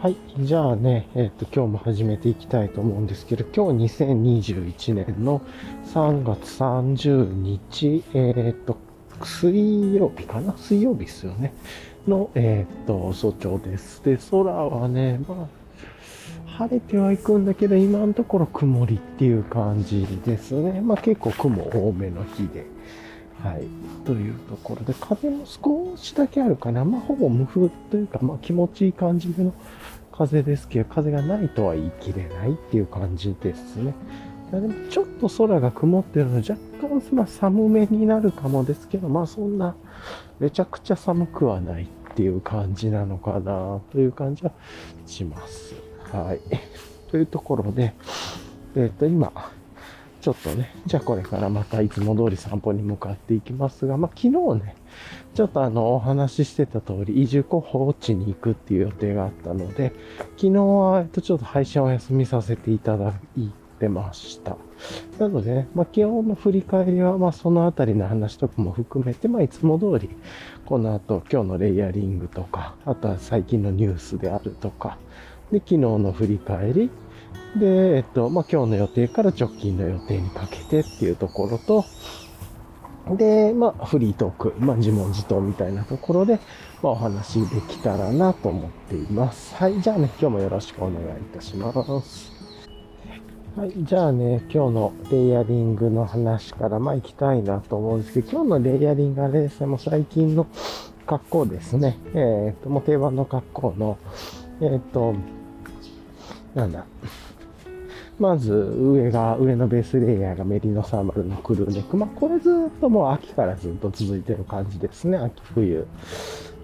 はい。じゃあね、えっ、と、今日も始めていきたいと思うんですけど、今日2021年の3月30日、えっ、と、水曜日かな？水曜日ですよね。の、えっ、と、早朝です。で、空はね、まあ、晴れてはいくんだけど、今のところ曇りっていう感じですね。まあ結構雲多めの日で。はい。というところで、風も少しだけあるかな。まあほぼ無風というか、まあ気持ちいい感じの風ですけど、風がないとは言い切れないっていう感じですね。いやでもちょっと空が曇ってるので若干、まあ、寒めになるかもですけど、まあそんなめちゃくちゃ寒くはないっていう感じなのかなという感じはします。はい。というところで、えっ、と今、ちょっとね、じゃあこれからまたいつも通り散歩に向かっていきますが、まあ昨日ね、ちょっとあの、お話ししてた通り、移住候補地に行くっていう予定があったので、昨日は、えっと、ちょっと配信をお休みさせていただいてました。なのでね、まあ基本の振り返りは、まあそのあたりの話とかも含めて、まあいつも通り、この後今日のレイヤリングとか、あとは最近のニュースであるとか、で、昨日の振り返り、で、えっと、まあ、今日の予定から直近の予定にかけてっていうところと、で、まあ、フリートーク、まあ、自問自答みたいなところで、まあ、お話できたらなと思っています。はい、じゃあね、今日もよろしくお願いいたします。はい、じゃあね、今日のレイヤリングの話から、まあ、行きたいなと思うんですけど、今日のレイヤリングはですね、もう最近の格好ですね。えっ、と、もう定番の格好の、えっ、と、なんだ、まず上が、上のベースレイヤーがメリノサーマルのクルーネック。まあこれずっともう秋からずっと続いてる感じですね。秋冬。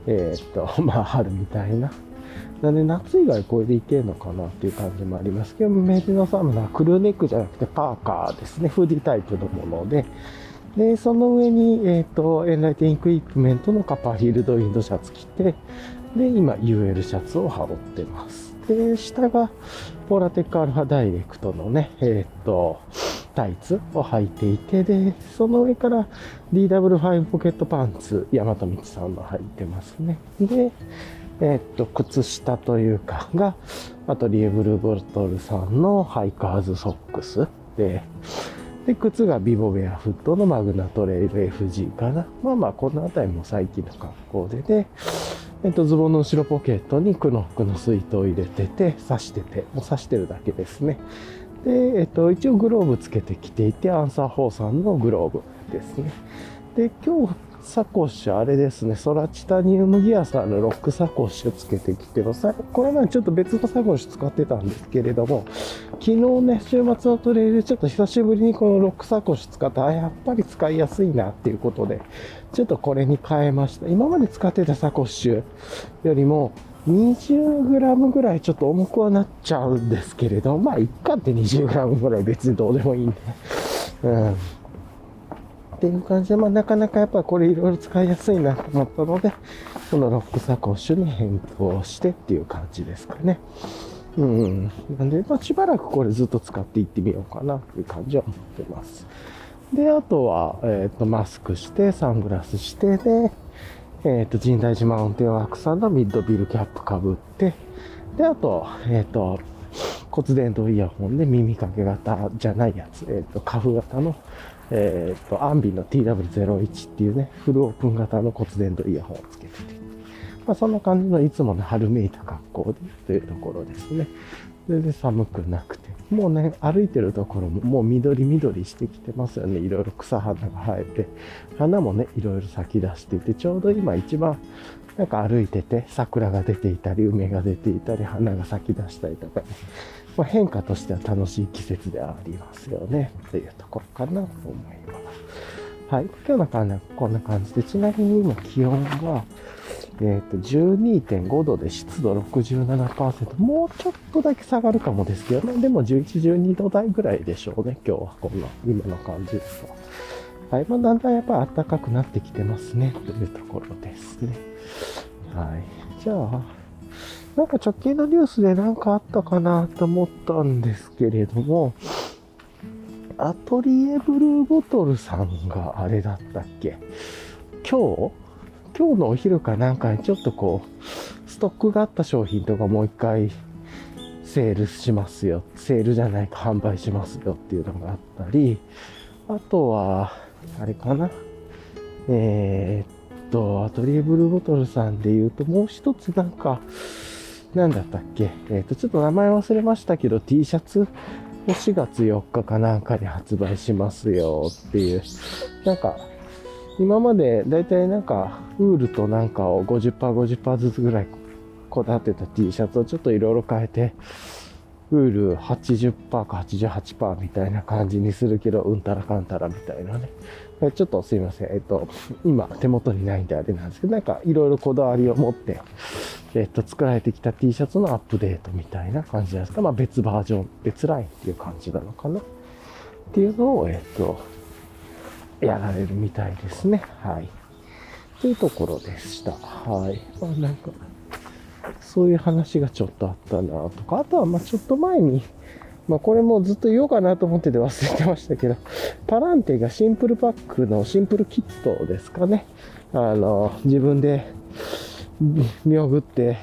えーっと、まあ春みたいな。なんで夏以外これでいけるのかなっていう感じもありますけど、メリノサーマルはクルーネックじゃなくてパーカーですね。フーディタイプのもので。で、その上に、えーっと、エンライテンイクイプメントのカパーフィールドウィンドシャツ着て、で、今 UL シャツを羽織ってます。で、下がポラテックアルファダイレクトのね、えーっと、タイツを履いていて、で、その上から DW5 ポケットパンツ、大和道さんの履いてますね。で、えーっと、靴下というかが、アトリエブルーボトルさんのハイカーズソックスで、で、靴がビボベアフットのマグナトレイル FG かな。まあまあ、このあたりも最近の格好で、で、えっと、ズボンの後ろポケットにクノックの水筒を入れてて、刺してて、もう刺してるだけですね。で、えっと、一応グローブつけてきていて、アンサー4さんのグローブですね。で、今日、サコッシュ、あれですね、ソラチタニウムギアさんのロックサコッシュつけてきてます。これまでちょっと別のサコッシュ使ってたんですけれども、昨日ね、週末のトレイルちょっと久しぶりにこのロックサコッシュ使って、あ、やっぱり使いやすいなっていうことで、ちょっとこれに変えました。今まで使ってたサコッシュよりも 20g ぐらいちょっと重くはなっちゃうんですけれど、まあ、いっかって 20g ぐらい別にどうでもいいんで。うん。っていう感じで、まあ、なかなかやっぱこれいろいろ使いやすいなと思ったので、このロックサコッシュに変更してっていう感じですかね。うん、なんで、まあ、しばらくこれずっと使っていってみようかなっていう感じは思ってます。で、あとは、えっ、と、マスクして、サングラスして、で、えっ、と、神代寺マウンテンワークさんのミッドビルキャップかぶって、で、あと、えっ、と、骨伝導イヤホンで耳かけ型じゃないやつ、えっ、と、カフ型の、えっ、と、アンビの TW01 っていうね、フルオープン型の骨伝導イヤホンをつけてて、まあ、そんな感じのいつもの春めいた格好でというところですね。全然寒くなくて。もうね、歩いてるところももう緑緑してきてますよね。いろいろ草花が生えて。花もね、いろいろ咲き出していて、ちょうど今一番なんか歩いてて、桜が出ていたり、梅が出ていたり、花が咲き出したりとかね。まあ、変化としては楽しい季節ではありますよね。というところかなと思います。はい。今日の感じはこんな感じで、ちなみに今気温が、えっ、と、12.5度で湿度67%。もうちょっとだけ下がるかもですけどね。でも11、12度台ぐらいでしょうね。今日はこんな、今の感じですと。はい。まあ、だんだんやっぱり暖かくなってきてますね。というところですね。はい。じゃあ、なんか直近のニュースで何かあったかなと思ったんですけれども、アトリエブルーボトルさんがあれだったっけ？今日？今日のお昼かなんかにちょっとこう、ストックがあった商品とかもう一回セールしますよ。セールじゃないか販売しますよっていうのがあったり、あとは、あれかな？えー、っと、アトリエブルーボトルさんで言うと、もう一つなんか、なんだったっけ？えー、と、ちょっと名前忘れましたけど、T シャツ？を4月4日かなんかに発売しますよっていう、なんか、今までだいたいなんか、ウールとなんかを50%、50%ずつぐらいこだわってた T シャツをちょっといろいろ変えて、ウール80%か88%みたいな感じにするけど、うんたらかんたらみたいなね。ちょっとすいません。えっと、今手元にないんであれなんですけど、なんかいろいろこだわりを持って、えっと、作られてきた T シャツのアップデートみたいな感じなんですか？まあ別バージョン、別ラインっていう感じなのかな？っていうのを、えっと、やられるみたいですね。はい。というところでした。はい。まあなんか、そういう話がちょっとあったなとか、あとはまあちょっと前に、まあこれもずっと言おうかなと思ってて忘れてましたけど、パランテがシンプルパックのシンプルキットですかね。あの、自分で見送って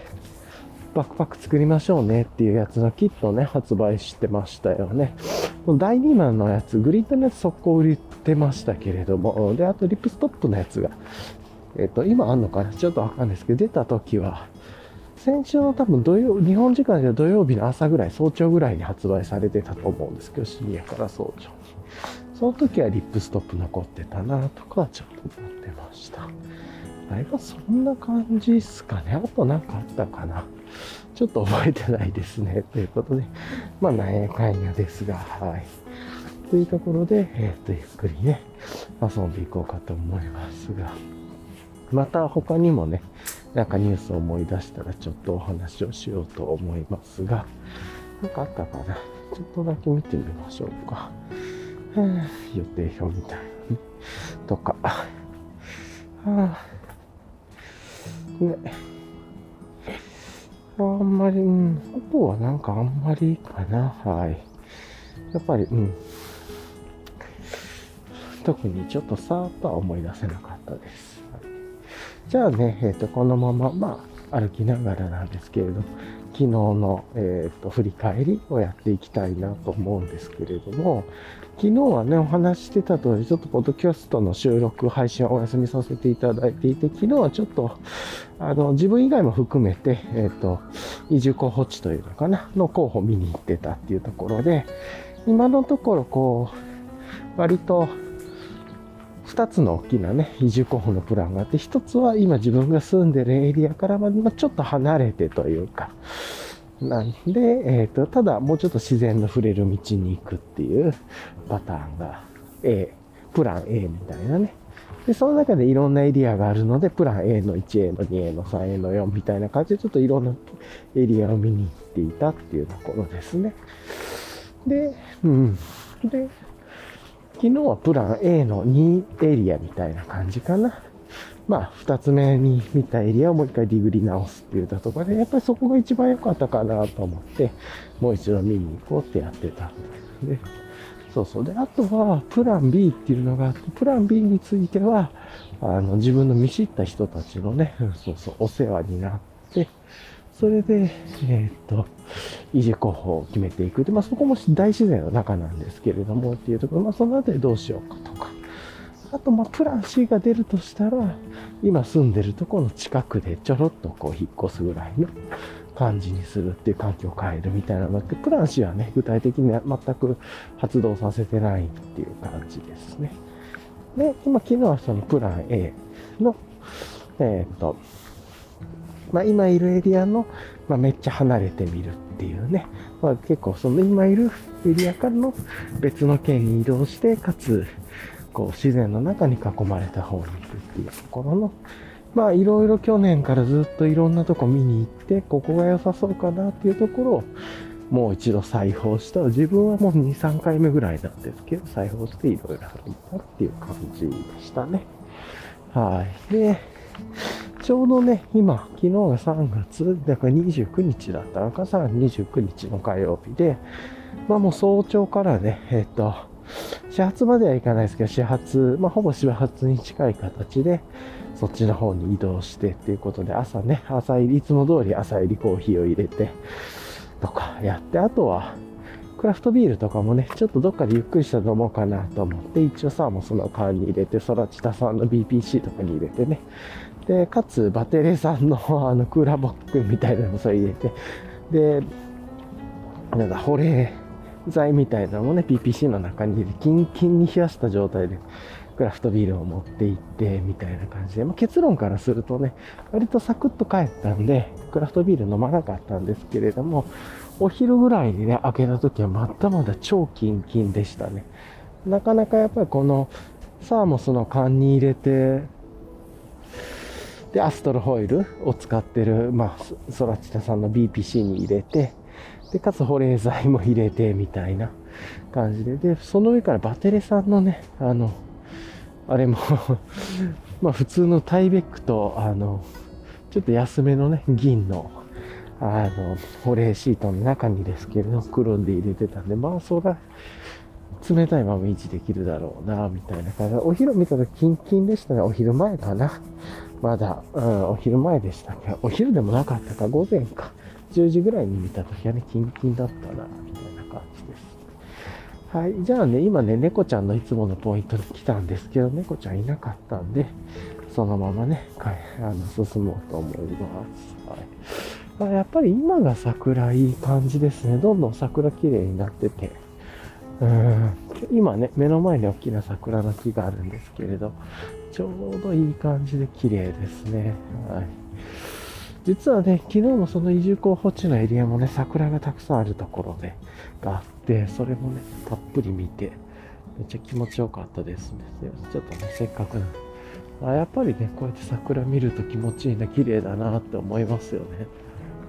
バックパック作りましょうねっていうやつのキットをね、発売してましたよね。第2弾のやつ、グリッドのやつ速攻売ってましたけれども、で、あとリップストップのやつが、えっ、と、今あんのかな？ちょっとわかんないですけど、出た時は、先週の多分土曜、日本時間では土曜日の朝ぐらい、早朝ぐらいに発売されてたと思うんですけど、深夜から早朝に。その時はリップストップ残ってたなとかはちょっと思ってました。あれはそんな感じっすかね。あとなんかあったかな。ちょっと覚えてないですね。ということで、まあ、なんやかんやですが、はい。というところで、えっ、と、ゆっくりね、遊んでいこうかと思いますが、また他にもね、なんかニュースを思い出したらちょっとお話をしようと思いますが、なんかあったかな？ちょっとだけ見てみましょうか。予定表みたいなね。とか。はあ、ね。あんまり、うん。あとはなんかあんまりかな。はい。やっぱり、うん。特にちょっとさーっとは思い出せなかったです。じゃあね、えっ、ー、と、このまま、まあ、歩きながらなんですけれど、昨日の、え、ー、と、振り返りをやっていきたいなと思うんですけれども、昨日はね、お話してた通り、ちょっとポッドキャストの収録、配信をお休みさせていただいていて、昨日はちょっと、あの、自分以外も含めて、えっ、ー、と、移住候補地というのかな、の候補見に行ってたっていうところで、今のところ、こう、割と、二つの大きなね、移住候補のプランがあって、一つは今自分が住んでるエリアからまちょっと離れてというか、なんで、えっ、ー、と、ただもうちょっと自然の触れる道に行くっていうパターンが A、プラン A みたいなね。で、その中でいろんなエリアがあるので、プラン A の 1A の 2A の 3A の4みたいな感じでちょっといろんなエリアを見に行っていたっていうところですね。で、うん。で、昨日はプラン A の2エリアみたいな感じかな。まあ、二つ目に見たエリアをもう一回ディグリ直すって言ったところで、やっぱりそこが一番良かったかなと思って、もう一度見に行こうってやってたんですね。そうそう。で、あとは、プラン B っていうのがあって、プラン B については、あの、自分の見知った人たちのね、そうそう、お世話になっ、それで、えー、っと、維持候補を決めていく。で、まあ、そこも大自然の中なんですけれども、っていうところ、まあ、そのあたりどうしようかとか。あと、まあ、プラン C が出るとしたら、今住んでるところの近くでちょろっとこう引っ越すぐらいの感じにするっていう環境を変えるみたいなのって、プラン C はね、具体的には全く発動させてないっていう感じですね。で、今、昨日はそのプラン A の、えー、っと、まあ、今いるエリアの、まあ、めっちゃ離れてみるっていうね、まあ、結構その今いるエリアからの別の県に移動して、かつ、こう自然の中に囲まれた方に行くっていうところの、まあいろいろ去年からずっといろんなとこ見に行って、ここが良さそうかなっていうところを、もう一度裁縫した。自分はもう2、3回目ぐらいなんですけど、裁縫していろいろ歩いたっていう感じでしたね。はい。で、ちょうどね、今、昨日が3月、だから29日だった。のか、3月29日の火曜日で、まあもう早朝からね、えっ、と、始発までは行かないですけど、始発、まあ、ほぼ始発に近い形で、そっちの方に移動してっていうことで、朝ね、朝入り、いつも通り朝入りコーヒーを入れて、とかやって、あとは、クラフトビールとかもね、ちょっとどっかでゆっくりしたと思うかなと思って、一応サーモスの缶に入れて、ソラチタさんの BPC とかに入れてね、で、かつ、バテレさんの あのクーラーボックみたいなのもそれ入れて、で、なんだ、保冷剤みたいなのもね、PPC の中に入れて、キンキンに冷やした状態で、クラフトビールを持って行って、みたいな感じで、まあ、結論からするとね、割とサクッと帰ったんで、クラフトビール飲まなかったんですけれども、お昼ぐらいにね、開けた時はまだまだ超キンキンでしたね。なかなかやっぱりこのサーモスの缶に入れて、で、アストロホイルを使ってる、まあ、ソラチタさんの BPC に入れて、で、かつ保冷剤も入れて、みたいな感じで、で、その上からバテレさんのね、あの、あれも まあ普通のタイベックと、あの、ちょっと安めのね、銀の、あの、保冷シートの中にですけれど、くるんで入れてたんで、まあ、そら、冷たいまま維持できるだろうな、みたいな感じで、お昼見たらキンキンでしたね。お昼前かな。まだ、うん、お昼前でしたけど、お昼でもなかったか、午前か。10時ぐらいに見た時はね、キンキンだったな、みたいな感じです。はい。じゃあね、今ね、猫ちゃんのいつものポイントに来たんですけど、猫ちゃんいなかったんで、そのままね、はい、あの、進もうと思います。はい。あやっぱり今が桜いい感じですね。どんどん桜綺麗になってて。うん今ね、目の前に大きな桜の木があるんですけれど、ちょうどいい感じで綺麗ですね。はい。実はね、昨日もその移住候補地のエリアもね、桜がたくさんあるところで、があって、それもね、たっぷり見て、めっちゃ気持ちよかったですね。ちょっとね、せっかくなあやっぱりね、こうやって桜見ると気持ちいいな、綺麗だなって思いますよね。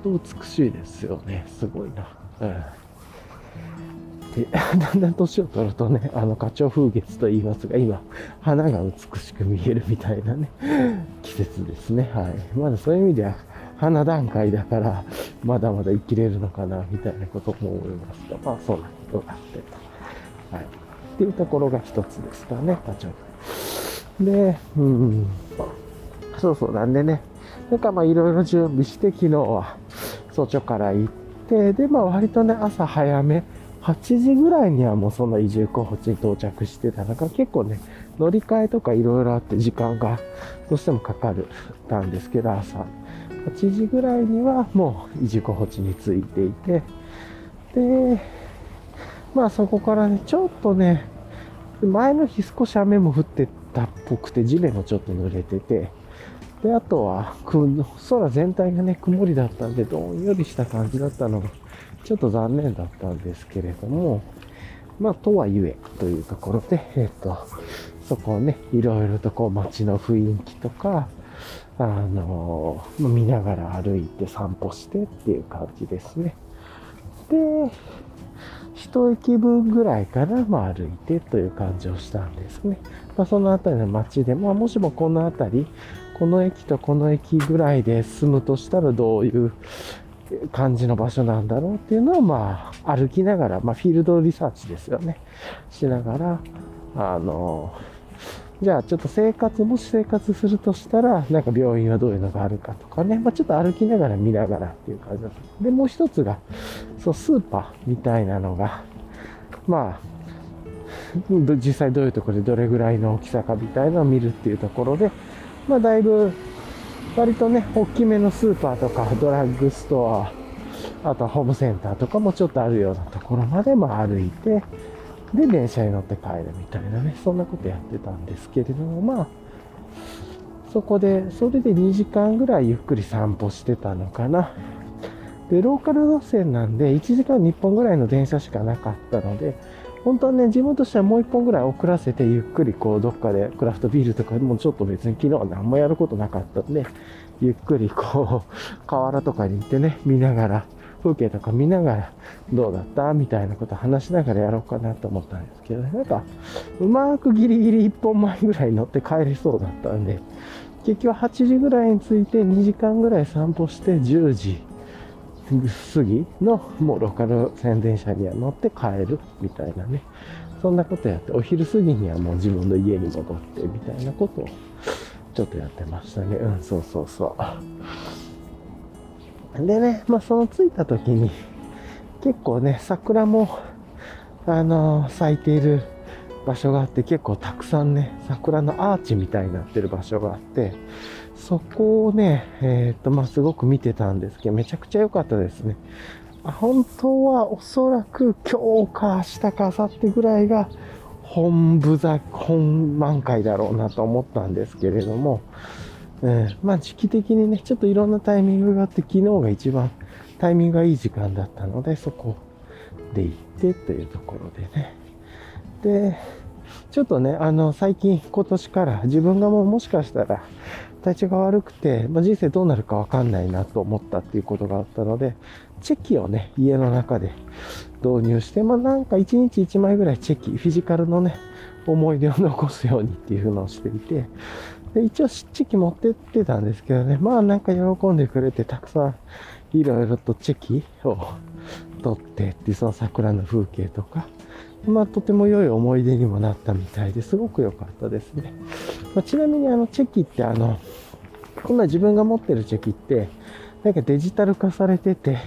と美しいですよね。すごいな。うん。で、だんだん年を取るとね、あの、花鳥風月と言いますが、今、花が美しく見えるみたいなね、季節ですね。はい。まだそういう意味では、花段階だから、まだまだ生きれるのかな、みたいなことも思いますが、まあ、そんなことがあってと。はい。っていうところが一つですかね、花鳥風月。で、うん、そうそう、なんでね、なんかまあいろいろ準備して、昨日は早朝から行って、で、まあ割とね、朝早め、8時ぐらいにはもうその移住候補地に到着してたのが結構ね、乗り換えとかいろいろあって時間がどうしてもかかるたんですけど、朝。8時ぐらいにはもう移住候補地に着いて。いて、で、まあそこからね、ちょっとね、前の日少し雨も降ってたっぽくて、地面もちょっと濡れてて、で、あとは、空全体がね、曇りだったんで、どんよりした感じだったのが、ちょっと残念だったんですけれども、まあ、とはいえ、というところで、えっ、と、そこをね、いろいろとこう街の雰囲気とか、あの、見ながら歩いて散歩してっていう感じですね。で、一駅分ぐらいから、まあ、歩いてという感じをしたんですね。まあ、その辺りの街で、まあ、もしもこの辺り、この駅とこの駅ぐらいで住むとしたらどういう感じの場所なんだろうっていうのを、まあ、歩きながら、まあ、フィールドリサーチですよね。しながら、あの、じゃあちょっと生活、もし生活するとしたら、なんか病院はどういうのがあるかとかね、まあ、ちょっと歩きながら見ながらっていう感じです。で、もう一つが、そう、スーパーみたいなのが、まあ、実際どういうところでどれぐらいの大きさかみたいなのを見るっていうところで、まあだいぶ、割とね、大きめのスーパーとかドラッグストア、あとはホームセンターとかもちょっとあるようなところまでま歩いて、で、電車に乗って帰るみたいなね、そんなことやってたんですけれども、まあ、そこで、それで2時間ぐらいゆっくり散歩してたのかな。で、ローカル路線なんで、1時間に1本ぐらいの電車しかなかったので、本当はね、自分としてはもう1本ぐらい遅らせて、ゆっくりこう、どっかでクラフトビールとかもちょっと別に昨日は何もやることなかったんで、ゆっくりこう、河原とかに行ってね、見ながら、風景とか見ながら、どうだったみたいなこと話しながらやろうかなと思ったんですけど、なんか、うまくギリギリ1本前ぐらい乗って帰れそうだったんで、結局8時ぐらいに着いて2時間ぐらい散歩して10時過ぎのもうローカル宣伝車には乗って帰るみたいなね、そんなことやって、お昼過ぎにはもう自分の家に戻ってみたいなことをちょっとやってましたね。うん、そうそうそう。でね、まあその着いた時に、結構ね、桜も、あの、咲いている場所があって、結構たくさんね、桜のアーチみたいになってる場所があって、そこをね、えっ、ー、と、まあ、すごく見てたんですけど、めちゃくちゃ良かったですね。本当はおそらく今日か明日か明後日ぐらいが本部座、本満開だろうなと思ったんですけれども、えー、まあ時期的にね、ちょっといろんなタイミングがあって、昨日が一番タイミングがいい時間だったので、そこで行ってというところでね。で、ちょっとね、あの、最近、今年から自分がもうもしかしたら体調が悪くて、まあ、人生どうなるかわかんないなと思ったっていうことがあったので、チェキをね、家の中で導入して、まあ、なんか1日1枚ぐらいチェキ、フィジカルのね、思い出を残すようにっていうのをしていて、で、一応チェキ持ってってたんですけどね、まあなんか喜んでくれて、たくさんいろいろとチェキを撮ってって、その桜の風景とか、まあとても良い思い出にもなったみたいですごく良かったですね。まあ、ちなみにあのチェキってあの、今自分が持ってるチェキって、なんかデジタル化されてて、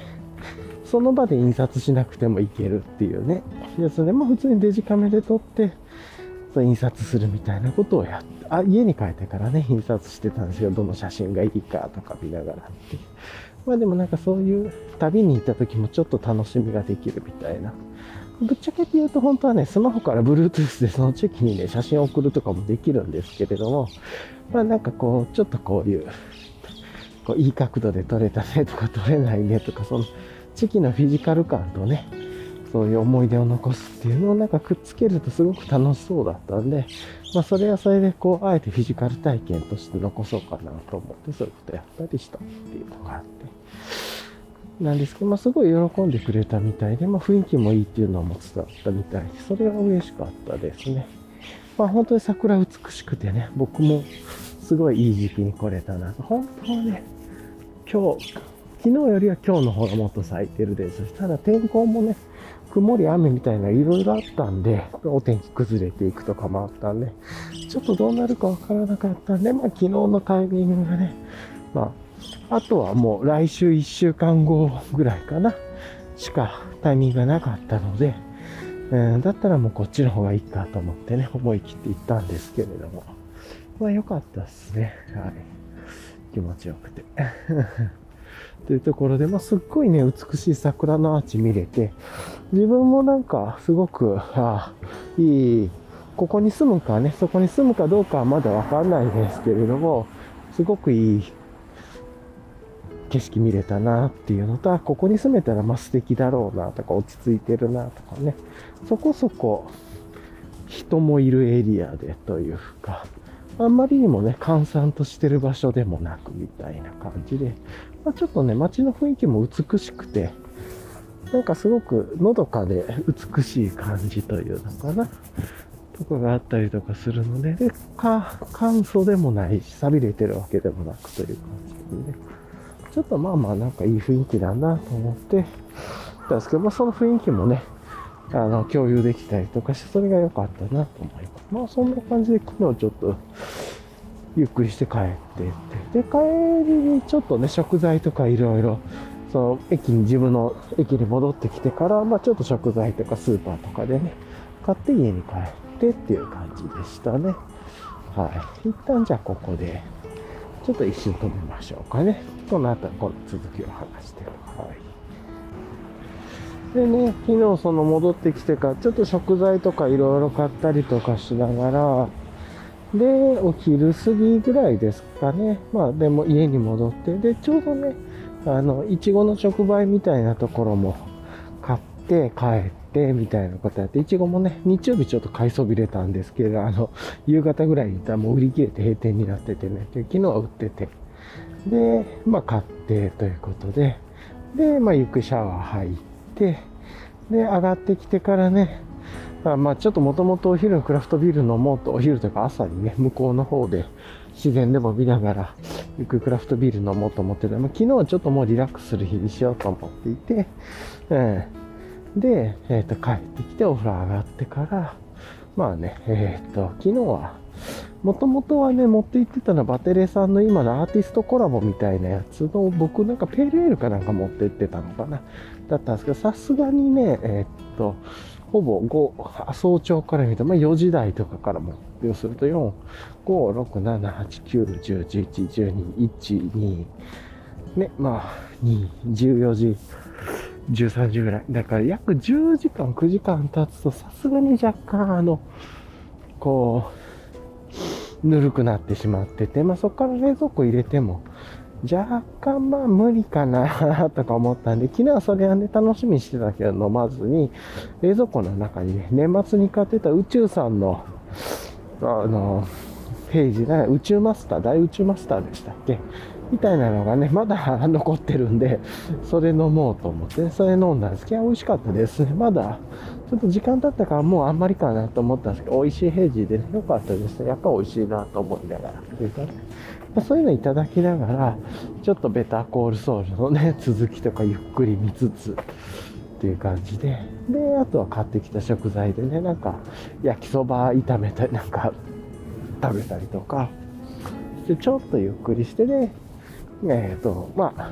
その場で印刷しなくてもいけるっていうね、やつで、まあ普通にデジカメで撮って、そう印刷するみたいなことをやって、あ、家に帰ってからね、印刷してたんですよ。どの写真がいいかとか見ながらって。まあでもなんかそういう旅に行った時もちょっと楽しみができるみたいな。ぶっちゃけて言うと本当はね、スマホから Bluetooth でそのチェキにね、写真を送るとかもできるんですけれども、まあなんかこう、ちょっとこういう、こういい角度で撮れたねとか撮れないねとか、そのチェキのフィジカル感とね、そういう思い出を残すっていうのをなんかくっつけるとすごく楽しそうだったんで、まあそれはそれでこう、あえてフィジカル体験として残そうかなと思って、そういうことやったりしたっていうのがあって。なんですけど、まあすごい喜んでくれたみたいで、まあ雰囲気もいいっていうのも伝わったみたいで、それは嬉しかったですね。まあ本当に桜美しくてね、僕もすごいいい時期に来れたなと。本当はね、今日、昨日よりは今日の方がもっと咲いてるです。ただ天候もね、曇り雨みたいないろいろあったんで、お天気崩れていくとかもあったんで、ちょっとどうなるかわからなかったんで、まあ昨日のタイミングがね、まあ、あとはもう来週1週間後ぐらいかな、しかタイミングがなかったので、えー、だったらもうこっちの方がいいかと思ってね、思い切って行ったんですけれども。まあ良かったっすね。はい。気持ちよくて。というところで、まあ、すっごいね、美しい桜のアーチ見れて、自分もなんか、すごく、ああ、いい、ここに住むかね、そこに住むかどうかはまだわかんないですけれども、すごくいい景色見れたなっていうのと、ここに住めたらまあ素敵だろうなとか、落ち着いてるなとかね、そこそこ人もいるエリアでというか、あんまりにもね、閑散としてる場所でもなくみたいな感じで、まあ、ちょっとね、街の雰囲気も美しくて、なんかすごくのどかで美しい感じというのかな。とかがあったりとかするので、で、か、簡素でもないし、錆びれてるわけでもなくという感じでね。ちょっとまあまあなんかいい雰囲気だなと思ってたんですけど、まあその雰囲気もね、あの、共有できたりとかして、それが良かったなと思います。まあそんな感じで昨日ちょっとゆっくりして帰ってって。で、帰りにちょっとね、食材とかいろいろ、その駅に、自分の駅に戻ってきてから、まあちょっと食材とかスーパーとかでね、買って家に帰ってっていう感じでしたね。はい。一旦じゃあここで、ちょっと一瞬止めましょうかね。この後、この続きを話してはい。でね、昨日その戻ってきてから、ちょっと食材とかいろいろ買ったりとかしながら、で、お昼過ぎぐらいですかね。まあ、でも家に戻って、で、ちょうどね、あの、いちごの直売みたいなところも買って帰ってみたいなことやって、いちごもね、日曜日ちょっと買いそびれたんですけど、あの、夕方ぐらいに行ったらもう売り切れて閉店になっててね、で昨日は売ってて、で、まあ買ってということで、で、まあゆくシャワー入って、で、上がってきてからね、まあちょっともともとお昼のクラフトビール飲もうと、お昼というか朝にね、向こうの方で自然でも見ながら、ゆっくりクラフトビール飲もうと思ってて、まあ、昨日はちょっともうリラックスする日にしようと思っていて、えー、で、えっ、ー、と帰ってきてお風呂上がってから、まあね、えー、っと、昨日は、もともとはね、持って行ってたのはバテレさんの今のアーティストコラボみたいなやつの、僕なんかペールエールかなんか持って行ってたのかな。だったんですけど、さすがにね、えー、っと、ほぼ5、早朝から見ると、まあ4時台とかからも、要すると4、5、6、7、8、9、10、11、12、1、2、ね、まあ、2、14時、13時ぐらい。だから約10時間、9時間経つと、さすがに若干、あの、こう、ぬるくなってしまってて、まあそこから冷蔵庫入れても、若干まあ無理かな とか思ったんで、昨日はそれはね、楽しみにしてたけど飲まずに、冷蔵庫の中にね、年末に買ってた宇宙さんの、あの、ページね、宇宙マスター、大宇宙マスターでしたっけ？みたいなのがね、まだ残ってるんで、それ飲もうと思って、それ飲んだんですけど、美味しかったですね。まだ、ちょっと時間経ったからもうあんまりかなと思ったんですけど、美味しい平時でね、良かったですね。やっぱ美味しいなと思いながら。というかね、まあ、そういうのいただきながら、ちょっとベターコールソウルのね、続きとかゆっくり見つつ、っていう感じで、で、あとは買ってきた食材でね、なんか、焼きそば炒めたり、なんか、食べたりとか、で、ちょっとゆっくりしてね、えっ、ー、と、まあ、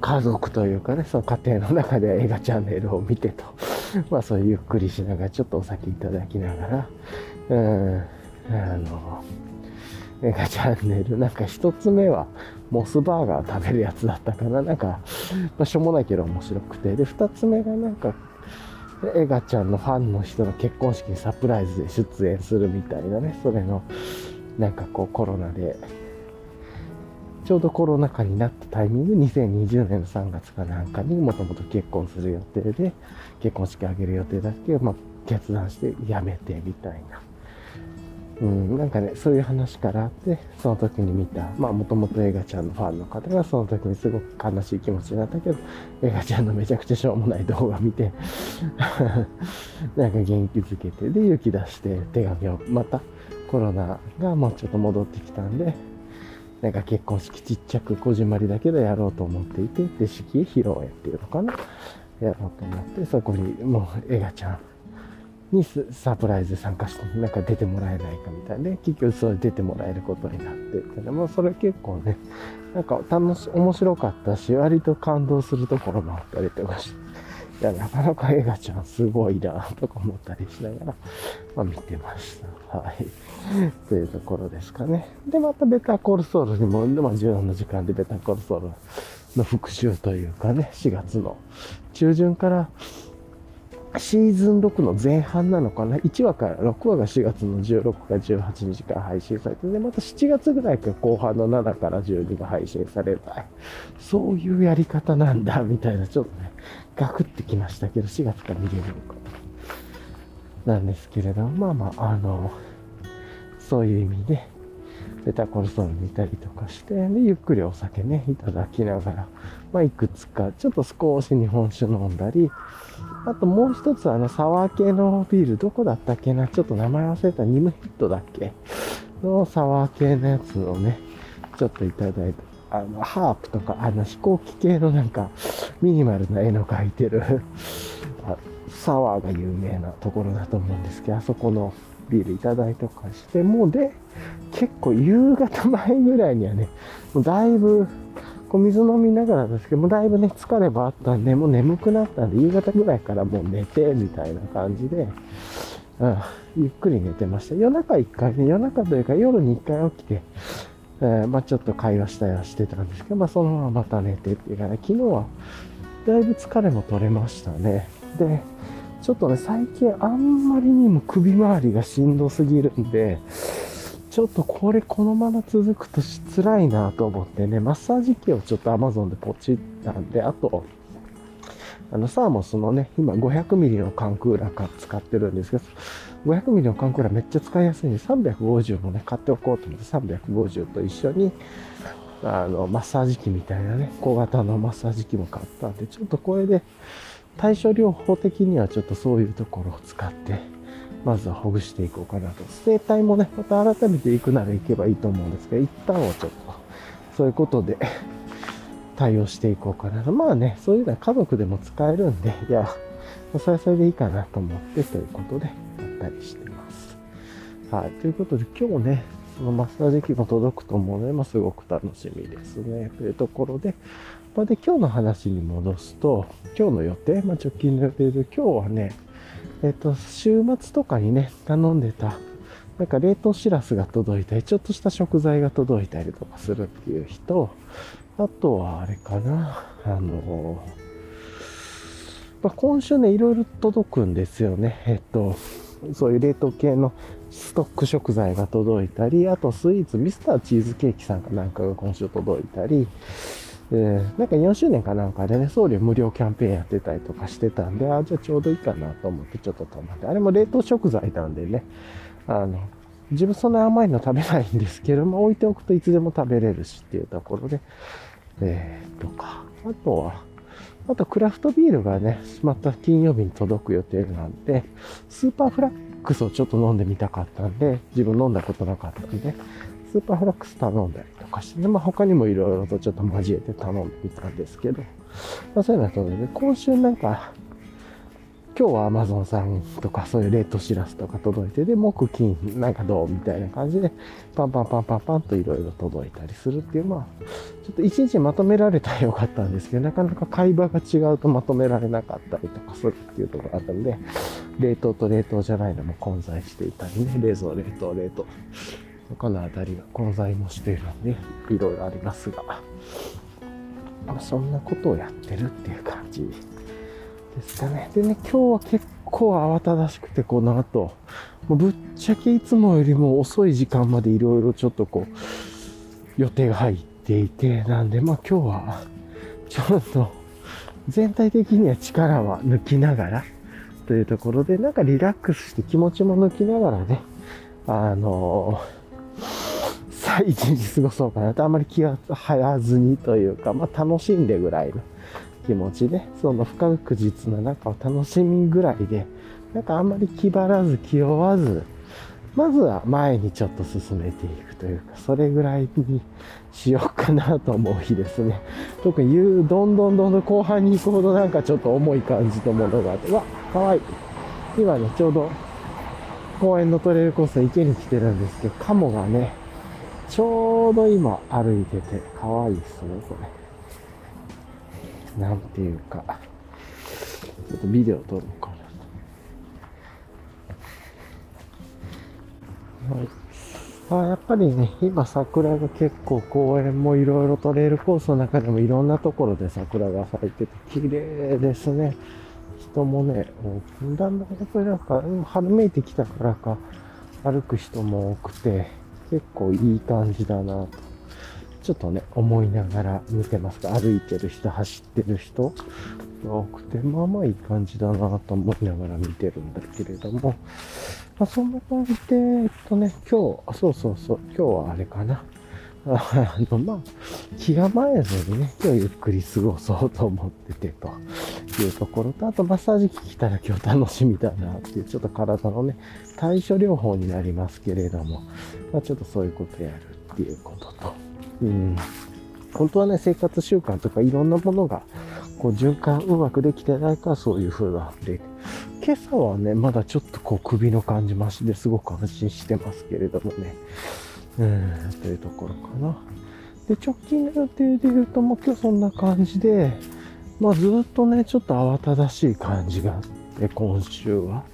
家族というかね、その家庭の中で映画チャンネルを見てと、まあそういうゆっくりしながら、ちょっとお酒いただきながら、うん、あの、映画チャンネル、なんか一つ目は、モスバーガー食べるやつだったかな。なんか、まあ、しょうもないけど面白くて。で、二つ目がなんか、エガちゃんのファンの人の結婚式にサプライズで出演するみたいなね、それの、なんかこうコロナでちょうどコロナ禍になったタイミング、2020年の3月かなんかにもともと結婚する予定で、結婚式あげる予定だけど、まあ、決断してやめてみたいな。うん、なんかね、そういう話からあって、その時に見た、まあもともと映画ちゃんのファンの方がその時にすごく悲しい気持ちになったけど、映画ちゃんのめちゃくちゃしょうもない動画見て なんか元気づけて、で、勇気出して手紙を、またコロナがもうちょっと戻ってきたんで、なんか結婚式ちっちゃくこじんまりだけどやろうと思っていて、で、式披露宴っていうのかな？やろうと思って、そこにもうエガちゃんにサプライズ参加して、なんか出てもらえないかみたいで、結局それ出てもらえることになってってでもそれ結構ね、なんか楽し、面白かったし、割と感動するところもあったりとかして、いや、なかなかエガちゃんすごいなとか思ったりしながら、まあ見てました。はい。というところですかね。で、またベタコールソウルにも、まあ14の時間でベタコールソウルの復習というかね、4月の中旬からシーズン6の前半なのかな ?1 話から6話が4月の16か18日から配信されて、で、また7月ぐらいか後半の7から12が配信される。そういうやり方なんだ、みたいな、ちょっとね、ガクってきましたけど、4月から見れるのか。なんですけれども、まあまあ、あの、そういう意味で、ベタコルソール見たりとかして、で、ゆっくりお酒ね、いただきながら、まあ、いくつか、ちょっと少し日本酒飲んだり、あともう一つあの、サワー系のビール、どこだったっけな？ちょっと名前忘れた、ニムヒットだっけ？のサワー系のやつをね、ちょっといただいて、あの、ハープとか、あの、飛行機系のなんか、ミニマルな絵の描いてるサワーが有名なところだと思うんですけど、あそこのビールいただいとかして、もうで、結構夕方前ぐらいにはね、もうだいぶ、こう水飲みながらですけど、もうだいぶね、疲ればあったんで、もう眠くなったんで、夕方ぐらいからもう寝て、みたいな感じで、うん、ゆっくり寝てました。夜中一回ね、夜中というか夜に一回起きて、えー、まあちょっと会話したりはしてたんですけど、まあそのまままた寝てっていうかね、昨日はだいぶ疲れも取れましたね。で、ちょっとね、最近あんまりにも首周りがしんどすぎるんで、ちょっとこれこのまま続くと辛いなと思ってね、マッサージ機をちょっと Amazon でポチったんで、あと、あの、サーモスのね、今500ミリの缶クーラー使ってるんですけど、500ミリの缶クーラめっちゃ使いやすいんで、350もね、買っておこうと思って、350と一緒に、あの、マッサージ機みたいなね、小型のマッサージ機も買ったんで、ちょっとこれで、対処療法的にはちょっとそういうところを使って、まずはほぐしていこうかなと。整体もね、また改めて行くなら行けばいいと思うんですけど、一旦はちょっと、そういうことで対応していこうかなと。まあね、そういうのは家族でも使えるんで、いや、それはそれでいいかなと思ってということで、ったりしてますはい。ということで、今日ね、そのマッサージ機も届くと思うので、まあ、すごく楽しみですね。というところで、まあ、で、今日の話に戻すと、今日の予定、まあ、直近の予定で、今日はね、えっ、と、週末とかにね、頼んでた、なんか冷凍しらすが届いたり、ちょっとした食材が届いたりとかするっていう人、あとはあれかな、あの、まあ、今週ね、いろいろ届くんですよね。えっと、そういう冷凍系のストック食材が届いたり、あとスイーツ、ミスターチーズケーキさんかなんかが今週届いたり、えー、なんか4周年かなんかでね、送料無料キャンペーンやってたりとかしてたんで、あ、じゃあちょうどいいかなと思ってちょっと止まって、あれも冷凍食材なんでね、あの、自分そんな甘いの食べないんですけども、置いておくといつでも食べれるしっていうところで、えー、とか、あとは、あとクラフトビールがね、また金曜日に届く予定なんで、スーパーフラックスをちょっと飲んでみたかったんで、自分飲んだことなかったんで、スーパーフラックス頼んだりとかして、まあ他にもいろいろとちょっと交えて頼んでみたんですけど、まあそういうのはとで、今週なんか、今日は Amazon さんとかそういう冷凍しらすとか届いて、で、木金なんかどうみたいな感じで、パンパンパンパンパンといろいろ届いたりするっていう、まあ、ちょっと一日まとめられたらよかったんですけど、なかなか会話が違うとまとめられなかったりとかするっていうところがあったんで、冷凍と冷凍じゃないのも混在していたりね、冷蔵、冷凍、冷凍。他のあたりが混在もしているんで、いろいろありますが、まあ、そんなことをやってるっていう感じですかね。でね、今日は結構慌ただしくて、この後、もぶっちゃけいつもよりも遅い時間までいろいろちょっとこう、予定が入っていて、なんで、まあ今日は、ちょっと、全体的には力は抜きながら、というところで、なんかリラックスして気持ちも抜きながらね、あのさあ一日過ごそうかなと、あんまり気が張らずにというか、まあ楽しんでぐらいの気持ちで、その不確実な中を楽しみぐらいで、なんかあんまり気張らず気負わず、まずは前にちょっと進めていくというか、それぐらいにしようかなと思う日ですね。特に言う、どんどんどんどん後半に行くほどなんかちょっと重い感じのものがあって、わ、かわいい。今ね、ちょうど公園のトレイルコースの池に来てるんですけど、カモがね、ちょうど今歩いてて、かわいいっすね、これ。なんていうか、ちょっとビデオ撮ろうかな。はい。あやっぱりね、今桜が結構公園もいろいろトレイルコースの中でもいろんなところで桜が咲いてて綺麗ですね。人もね、だんだんやっぱりなんか、春めいてきたからか、歩く人も多くて、結構いい感じだなとちょっとね、思いながら見てますが、歩いてる人、走ってる人。が多くて、まあまあいい感じだなと思いながら見てるんだけれども、まあそんな感じで、えっとね、今日、そうそうそう、今日はあれかな。あの、まあ、気構えずにね、今日ゆっくり過ごそうと思っててと。いうところと、あとマッサージ機来たら今日楽しみだなっていう、ちょっと体のね、対処療法になりますけれども、まあちょっとそういうことやるっていうことと、うん、本当はね、生活習慣とかいろんなものが、こう循環うまくできてないからそういう風なんで、今朝はね、まだちょっとこう首の感じましですごく安心してますけれどもね、うん、というところかな。で、直近の予定で言うと、もう今日そんな感じで、まあずっとね、ちょっと慌ただしい感じがあって、今週は。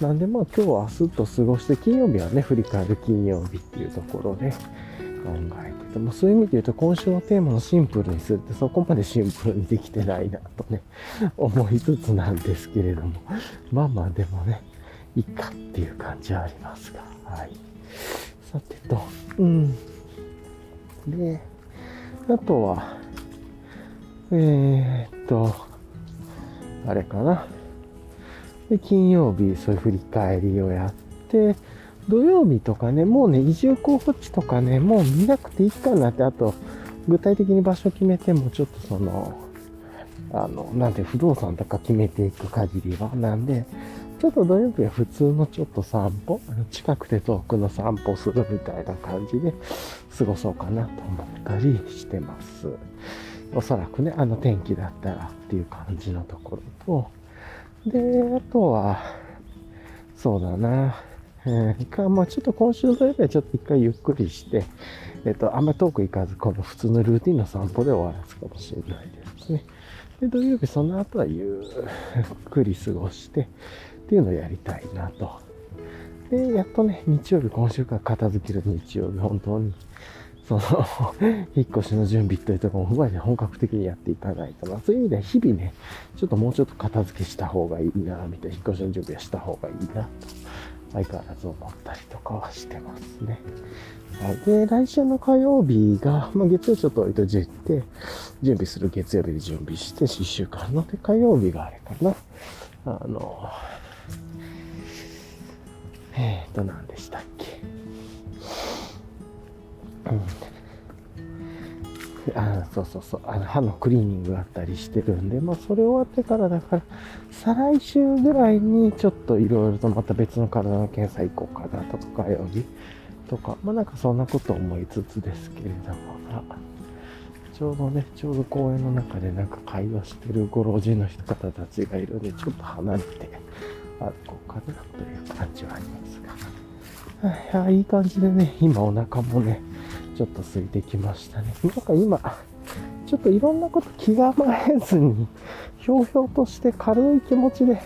なんでまあ今日は明日と過ごして、金曜日はね、振り返る金曜日っていうところで、考えてても、そういう意味で言うと今週のテーマのシンプルにするってそこまでシンプルにできてないなとね、思いつつなんですけれども、まあまあでもね、いいかっていう感じはありますが、はい。さてと、うん。で、あとは、えー、っと、あれかな。で、金曜日、そういう振り返りをやって、土曜日とかね、もうね、移住候補地とかね、もう見なくていいかなって、あと、具体的に場所決めても、ちょっとその、あの、なんで不動産とか決めていく限りは、なんで、ちょっと土曜日は普通のちょっと散歩、近くて遠くの散歩するみたいな感じで過ごそうかなと思ったりしてます。おそらくね、あの天気だったらっていう感じのところと、で、あとは、そうだな、えー、か、まあちょっと今週土曜日はちょっと一回ゆっくりして、えっ、と、あんま遠く行かず、この普通のルーティンの散歩で終わらすかもしれないですね。で、土曜日その後はゆっくり過ごして、っていうのをやりたいなと。で、やっとね、日曜日、今週から片付ける日曜日、本当に、その 引っ越しの準備というところも踏まえて本格的にやっていかないとな。そういう意味では日々ね、ちょっともうちょっと片付けした方がいいな、みたいな、引っ越しの準備はした方がいいな、と、相変わらず思ったりとかはしてますね。はい。で、来週の火曜日が、まあ、月曜ちょっと置いといて、準備する月曜日で準備して、1週間の。で、火曜日があれかな。あの、えっ、ー、と、何でしたっけ。うん。あそうそうそう。あの、歯のクリーニングがあったりしてるんで、まあ、それ終わってからだから、再来週ぐらいにちょっといろいろとまた別の体の検査行こうかなとか、火曜日。とか、まあなんかそんなこと思いつつですけれども、ちょうどね、ちょうど公園の中でなんか会話してるご老人の人方たちがいるんで、ちょっと離れて歩こうかなという感じはありますが。はい、いい感じでね、今お腹もね、ちょっと空いてきましたね。なんか今、ちょっといろんなこと気構えずに、ひょうひょうとして軽い気持ちで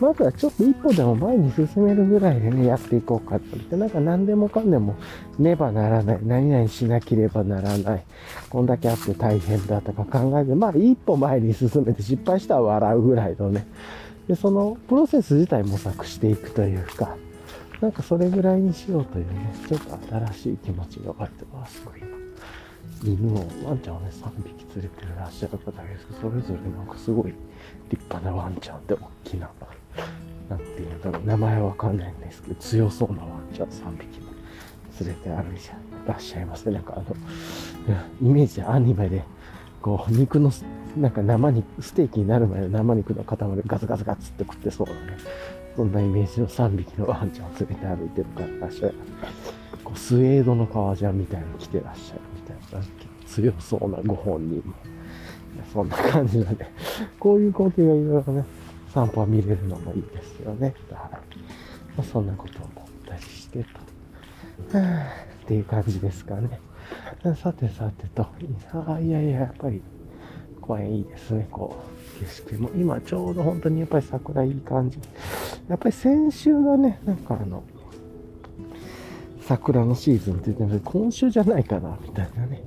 まずはちょっと一歩でも前に進めるぐらいでね、やっていこうかと思って、なんか何でもかんでもねばならない、何々しなければならない、こんだけあって大変だとか考えて、まあ一歩前に進めて失敗したら笑うぐらいのね、で、そのプロセス自体模索していくというか、なんかそれぐらいにしようというね、ちょっと新しい気持ちが湧いてます、今。犬を、ワンちゃんをね、3匹連れてらっしゃる方ですけど、それぞれなんかすごい立派なワンちゃんで大きななんていうんだろう、名前わかんないんですけど、強そうなワンちゃん3匹も連れて歩いてらっしゃいますね。なんかあの、イメージでアニメで、こう、肉の、なんか生肉、ステーキになる前の生肉の塊ガツガツガツって食ってそうなね。そんなイメージの3匹のワンちゃんを連れて歩いてる。かららっしゃい。こうスウェードの革ジャンみたいに着てらっしゃる。みたいな、強そうなご本人も。そんな感じなんで、こういう光景がいろいろね、散歩は見れる。のもいいですよね。はい。まあ、そんなことを思ったりしてと。っていう感じですかね。さてさてと、あいやいや、やっぱり公園いいですね、こう、景色も。今ちょうど本当にやっぱり桜いい感じ。やっぱり先週がね、なんかあの、桜のシーズンって言っても今週じゃないかな、みたいなね。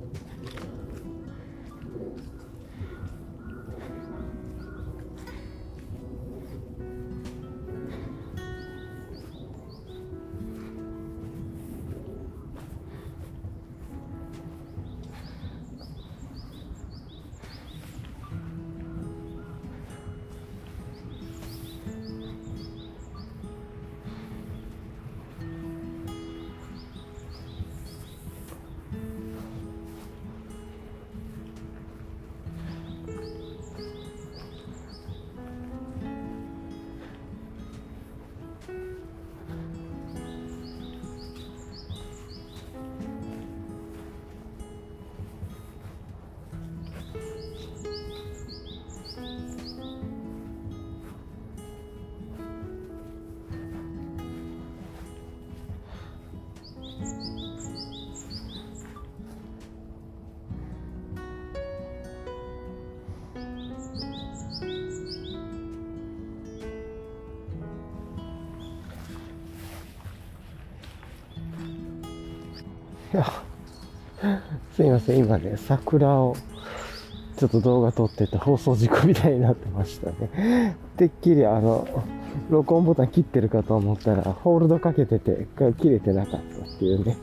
や、すいません、今ね、桜をちょっと動画撮ってて放送事故みたいになってましたね。てっきりあの、録音ボタン切ってるかと思ったら、ホールドかけてて、切れてなかったっていうね。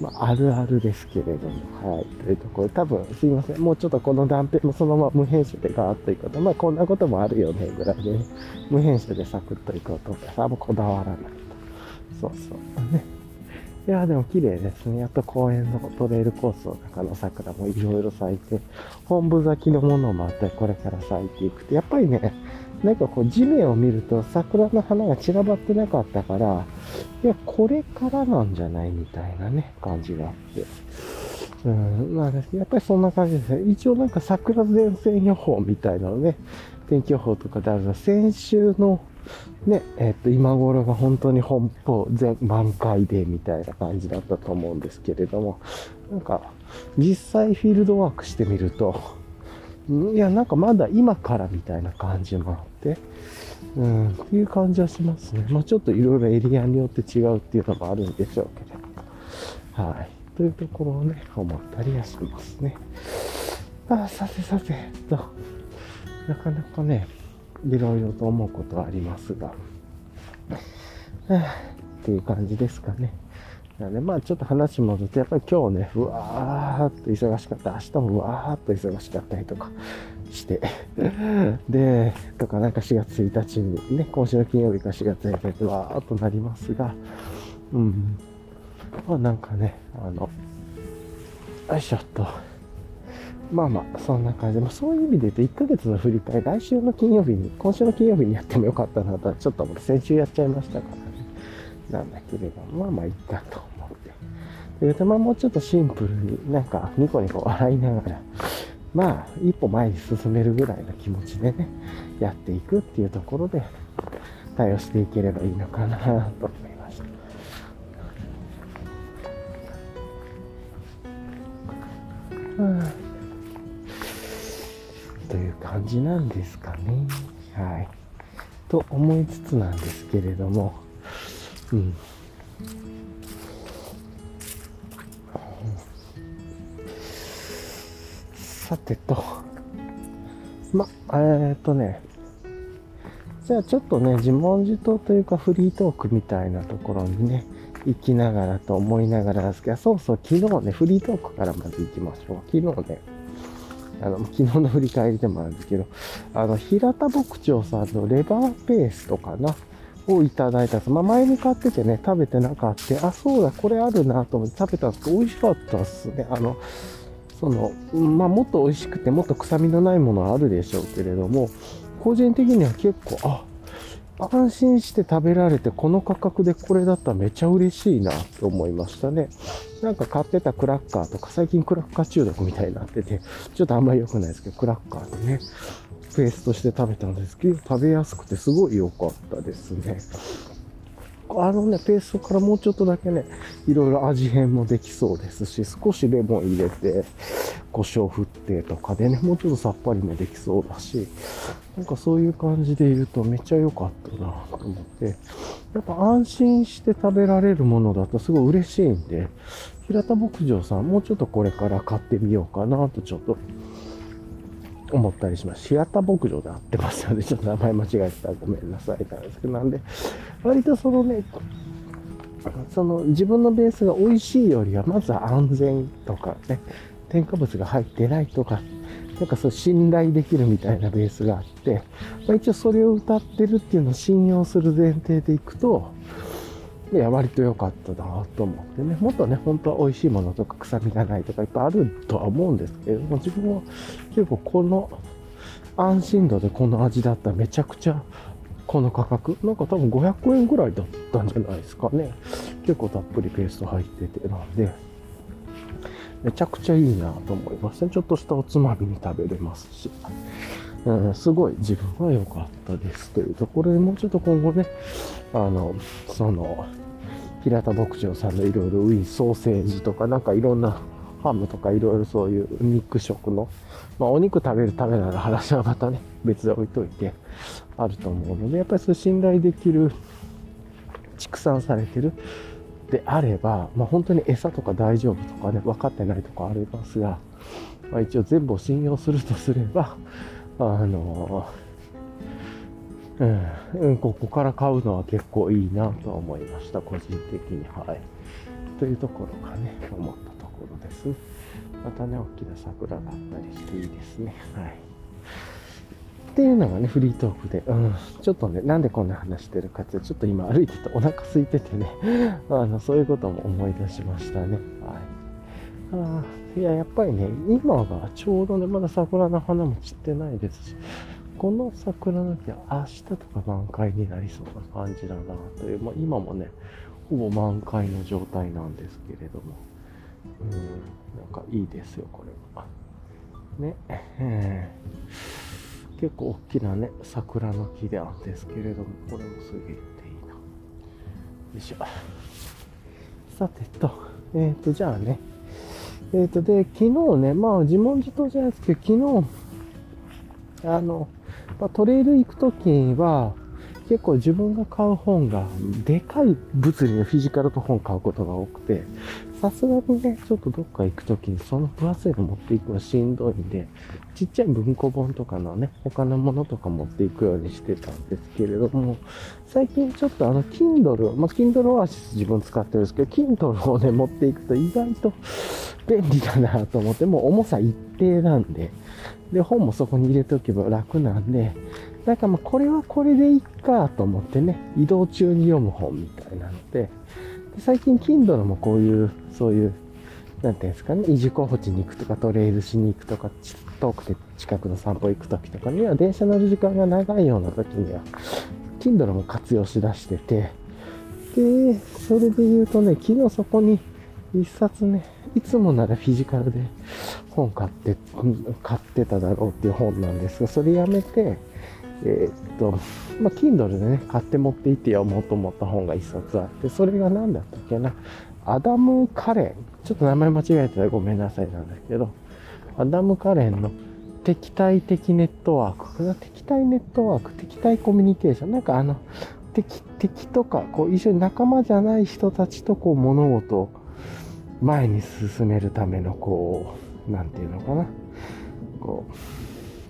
まあ、あるあるですけれども、はい。というところ、多分、すいません。もうちょっとこの断片もそのまま無編集でガーッといこうと。まあ、こんなこともあるよね、ぐらいでね。無編集でサクッといこうと思ったら、あんまこだわらないと。そうそう。ね。いや、でも綺麗ですね。やっと公園のトレイルコースの中の桜もいろいろ咲いて、本部咲きのものもあって、これから咲いていくて、やっぱりね、なんかこう地面を見ると桜の花が散らばってなかったから、いや、これからなんじゃないみたいなね、感じがあって。うん、まあ、やっぱりそんな感じですね。一応なんか桜前線予報みたいなのね、天気予報とかであるの先週のね、えっと、今頃が本当に本邦全満開でみたいな感じだったと思うんですけれども、なんか、実際フィールドワークしてみると、いや、なんかまだ今からみたいな感じもあって、うん、っていう感じはしますね。まあちょっといろいろエリアによって違うっていうのもあるんでしょうけど。はい。というところをね、思ったりはしますね。あさてさて、と、なかなかね、いろいろと思うことはありますが、っていう感じですかね。なので、まあちょっと話戻って、やっぱり今日ね、うわーっと忙しかった。明日もうわーっと忙しかったりとかして、で、とかなんか4月1日にね、今週の金曜日か4月1日でわーっとなりますが、うん。まあなんかね、あの、よいしょっと。まあまあ、そんな感じで、まあ、そういう意味で言うと、1ヶ月の振り返り、来週の金曜日に、今週の金曜日にやってもよかったなとは、ちょっと、先週やっちゃいましたからね。なんだけれども、まあまあ、いっかと思って。で、まあもうちょっとシンプルに、なんか、ニコニコ笑いながら、まあ、一歩前に進めるぐらいの気持ちでね、やっていくっていうところで、対応していければいいのかなと思いました。うんという感じなんですかね。はい。と思いつつなんですけれども、うん。さてと、ま、えー、っとね、じゃあちょっとね、自問自答というかフリートークみたいなところにね、行きながらと思いながらですけど、そうそう、昨日ね、フリートークからまず行きましょう。昨日ね、あの、昨日の振り返りでもあるんですけど、あの、平田牧長さんのレバーペーストかなをいただいたんです。まあ、前に買っててね、食べてなかった。あ、そうだ、これあるなと思って食べたんですけど、美味しかったっすね。あの、その、まあ、もっと美味しくて、もっと臭みのないものはあるでしょうけれども、個人的には結構、あ、安心して食べられて、この価格でこれだったらめちゃ嬉しいなと思いましたね。なんか買ってたクラッカーとか、最近クラッカー中毒みたいになってて、ちょっとあんまり良くないですけど、クラッカーでね、ペーストして食べたんですけど、食べやすくてすごい良かったですね。あのね、ペーストからもうちょっとだけね、いろいろ味変もできそうですし、少しレモン入れて、胡椒振ってとかでね、もうちょっとさっぱりもできそうだし、なんかそういう感じでいるとめっちゃ良かったなと思って、やっぱ安心して食べられるものだとすごい嬉しいんで、平田牧場さんもうちょっとこれから買ってみようかなとちょっと思ったりします。平田牧場で合ってますよね。ちょっと名前間違えたらごめんなさい。なんですけど、なんで、割とそのね、その自分のベースが美味しいよりは、まずは安全とかね、添加物が入ってないとか、なんかそう信頼できるみたいなベースがあって、まあ、一応それを歌ってるっていうのを信用する前提でいくと、いや、割と良かったなと思ってね。もっとね、本当は美味しいものとか臭みがないとかいっぱいあるとは思うんですけれども、自分は結構この安心度でこの味だったらめちゃくちゃこの価格、なんか多分500円ぐらいだったんじゃないですかね。結構たっぷりペースト入ってて、なんで、めちゃくちゃいいなと思いますね。ちょっとしたおつまみに食べれますし。うん、すごい自分は良かったですというところでもうちょっと今後ね、あの、その、平田牧場さんのいろいろウィンソーセージとかなんかいろんなハムとかいろいろそういう肉食の、まあお肉食べるためなら話はまたね、別で置いといてあると思うので、やっぱりそう信頼できる、畜産されてるであれば、まあ本当に餌とか大丈夫とかね、分かってないとかありますが、まあ一応全部を信用するとすれば、あのうん、ここから買うのは結構いいなと思いました、個人的に。はい。というところがね、思ったところです。またね、大きな桜があったりしていいですね。はい。っていうのがね、フリートークで、うん、ちょっとね、なんでこんな話してるかって、ちょっと今歩いててお腹空いててね、あの、そういうことも思い出しましたね。はい。あいや、やっぱりね、今がちょうどね、まだ桜の花も散ってないですし、この桜の木は明日とか満開になりそうな感じだなという、まあ、今もね、ほぼ満開の状態なんですけれども、うん、なんかいいですよ、これは。ね、結構大きなね、桜の木であるんですけれども、これもすげえっていいな。よいしょ。さてと、えっ、ー、と、じゃあね、えっ、ー、と、で、昨日ね、まあ、自問自答じゃないですけど、昨日、あの、まあ、トレイル行くときは、結構自分が買う本が、でかい物理のフィジカルと本買うことが多くて、さすがにね、ちょっとどっか行くときにその分厚いの持っていくのはしんどいんで、ちっちゃい文庫本とかのね、他のものとか持っていくようにしてたんですけれども、最近ちょっとあの、Kindle、まあ、Kindle Oasis 自分使ってるんですけど、Kindle をね、持っていくと意外と便利だなと思って、もう重さ一定なんで、で、本もそこに入れておけば楽なんで、なんかまあこれはこれでいいかと思ってね、移動中に読む本みたいなので、で最近 Kindle もこういう、そういう、なんていうんですかね、維持候補地に行くとかトレイルしに行くとか、遠くて近くの散歩行く時とかには、電車乗る時間が長いような時には、Kindle も活用しだしてて、で、それで言うとね、昨日そこに一冊ね、いつもならフィジカルで本買って、買ってただろうっていう本なんですが、それやめて、えー、っと、まあ、Kindle でね、買って持っていって読もうと思った本が一冊あって、それが何だったっけな？アダム・カレン。ちょっと名前間違えてたらごめんなさいなんだけど、アダム・カレンの敵対的ネットワーク。敵対ネットワーク、敵対コミュニケーション。なんかあの、敵、敵とか、こう一緒に仲間じゃない人たちとこう物事を前に進めるためのこう、なんていうのかな。こ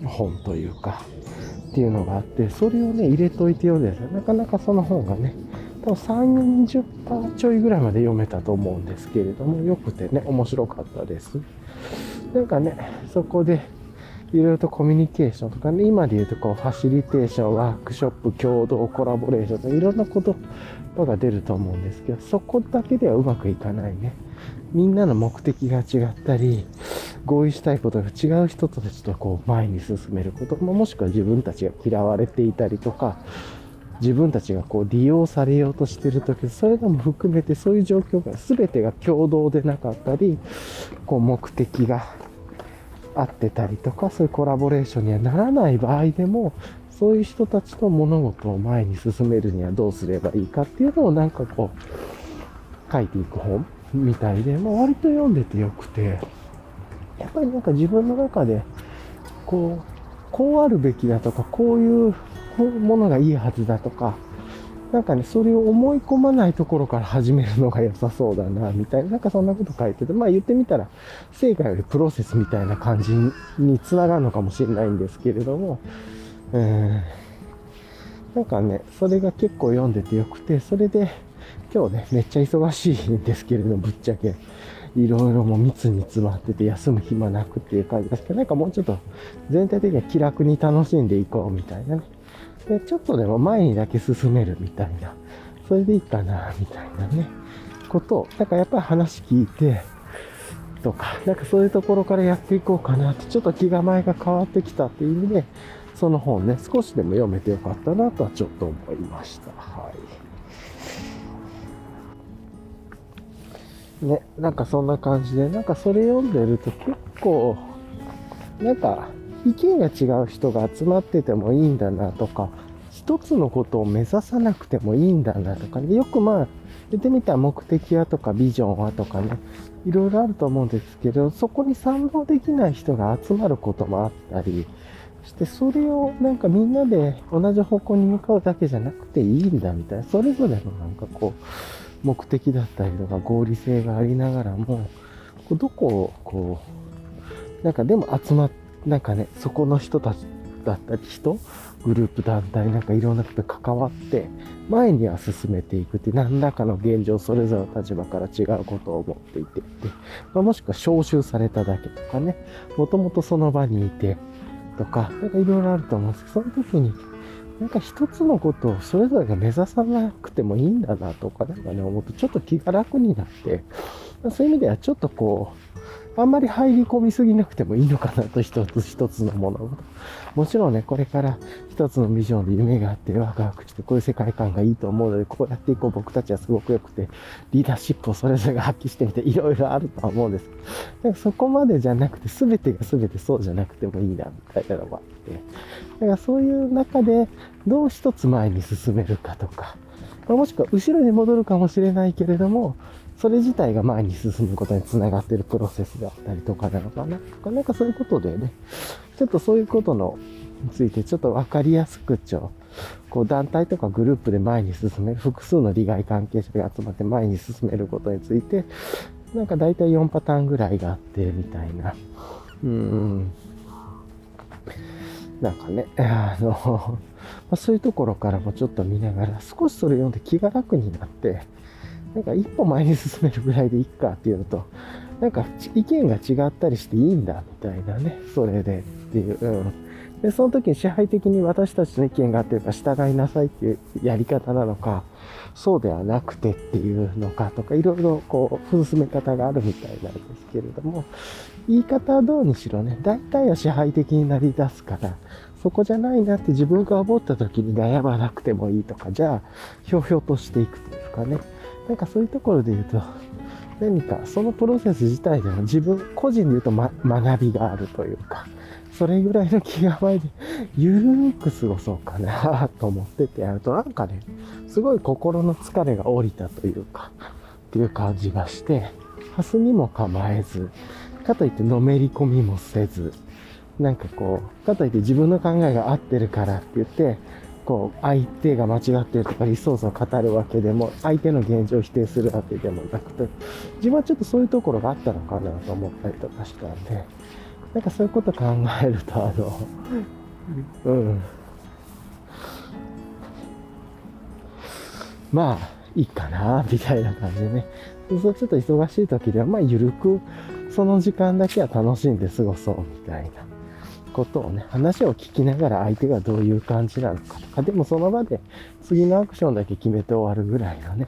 う、本というか、っていうのがあって、それをね、入れといて読んでなかなかその本がね、多分3、40%ちょいぐらいまで読めたと思うんですけれども、よくてね、面白かったです。なんかね、そこで、いろいろとコミュニケーションとかね、今で言うとこう、ファシリテーション、ワークショップ、共同、コラボレーションといろんな言葉が出ると思うんですけど、そこだけではうまくいかないね。みんなの目的が違ったり、合意したいことが違う人たちとこう前に進めることも、もしくは自分たちが嫌われていたりとか、自分たちがこう利用されようとしてる時、それらも含めてそういう状況が全てが共同でなかったり、こう目的があってたりとか、そういうコラボレーションにはならない場合でも、そういう人たちと物事を前に進めるにはどうすればいいかっていうのをなんかこう、書いていく本。みたいで、まあ、割と読んでてよくて、やっぱりなんか自分の中で、こう、こうあるべきだとか、こういうものがいいはずだとか、なんかね、それを思い込まないところから始めるのが良さそうだな、みたいな、なんかそんなこと書いてて、まあ言ってみたら、成果よりプロセスみたいな感じにつながるのかもしれないんですけれども、うん、なんかね、それが結構読んでてよくて、それで、今日ね、めっちゃ忙しいんですけれども、ぶっちゃけ。いろいろも密に詰まってて休む暇なくっていう感じですけど、なんかもうちょっと全体的には気楽に楽しんでいこうみたいなね。で、ちょっとでも前にだけ進めるみたいな。それでいいかな、みたいなね。ことを、なんかやっぱり話聞いて、とか、なんかそういうところからやっていこうかなって、ちょっと気構えが変わってきたっていう意味で、その本ね、少しでも読めてよかったなとはちょっと思いました。はい。ね、なんかそんな感じで、なんかそれ読んでると結構、なんか意見が違う人が集まっててもいいんだなとか、一つのことを目指さなくてもいいんだなとかね、よくまあ、言ってみたら目的はとかビジョンはとかね、いろいろあると思うんですけど、そこに賛同できない人が集まることもあったり、そしてそれをなんかみんなで同じ方向に向かうだけじゃなくていいんだみたいな、それぞれのなんかこう、目的だったりとか合理性がありながらも、どこをこう、なんかでも集まっ、なんかね、そこの人たちだったり人、グループ団体なんかいろんなこと関わって、前には進めていくって、何らかの現状それぞれの立場から違うことを思っていてって、まあ、もしくは招集されただけとかね、もともとその場にいてとか、なんかいろいろあると思うんですけど、その時になんか一つのことをそれぞれが目指さなくてもいいんだなとか、なんかね、思うとちょっと気が楽になって、そういう意味ではちょっとこう、あんまり入り込みすぎなくてもいいのかなと、一つ一つのものもちろんね、これから一つのビジョンで夢があって、ワクワクして、こういう世界観がいいと思うので、こうやっていこう。僕たちはすごく良くて、リーダーシップをそれぞれが発揮してみて、いろいろあるとは思うんです。けど、そこまでじゃなくて、全てが全てそうじゃなくてもいいな、みたいなのがあって、だからそういう中で、どう一つ前に進めるかとか、もしくは後ろに戻るかもしれないけれども、それ自体が前に進むことにつながっているプロセスだったりとかなのかな、なんかそういうことでね、ちょっとそういうことのについてちょっとわかりやすくちょ、こう団体とかグループで前に進める、複数の利害関係者が集まって前に進めることについて、なんか大体4パターンぐらいがあって、みたいな。うん。なんかね、あの、ま、そういうところからもちょっと見ながら、少しそれ読んで気が楽になって、なんか一歩前に進めるぐらいでいいかっていうのと、なんか意見が違ったりしていいんだみたいなね、それでっていう。うん。で、その時に支配的に私たちの意見があってば従いなさいっていうやり方なのか、そうではなくてっていうのかとか、いろいろこう、進め方があるみたいなんですけれども、言い方はどうにしろね、大体は支配的になり出すから、そこじゃないなって自分が思った時に悩まなくてもいいとか、じゃあ、ひょうひょうとしていくというかね、なんかそういうところで言うと、何かそのプロセス自体でも自分個人で言うと、ま、学びがあるというか、それぐらいの気構えでゆるーく過ごそうかなと思っててやるとなんかね、すごい心の疲れが降りたというか、っていう感じがして、ハスにも構えず、かといってのめり込みもせず、なんかこう、かといって自分の考えが合ってるからって言って、こう、相手が間違ってるとか理想像を語るわけでも、相手の現状を否定するわけでもなくて、自分はちょっとそういうところがあったのかなと思ったりとかしたんで、なんかそういうこと考えると、あの、うん。まあ、いいかな、みたいな感じでね。そうちょっと忙しい時では、まあ、ゆるく、その時間だけは楽しんで過ごそう、みたいな。ことをね、話を聞きながら相手がどういう感じなのかとか、でもその場で次のアクションだけ決めて終わるぐらいのね、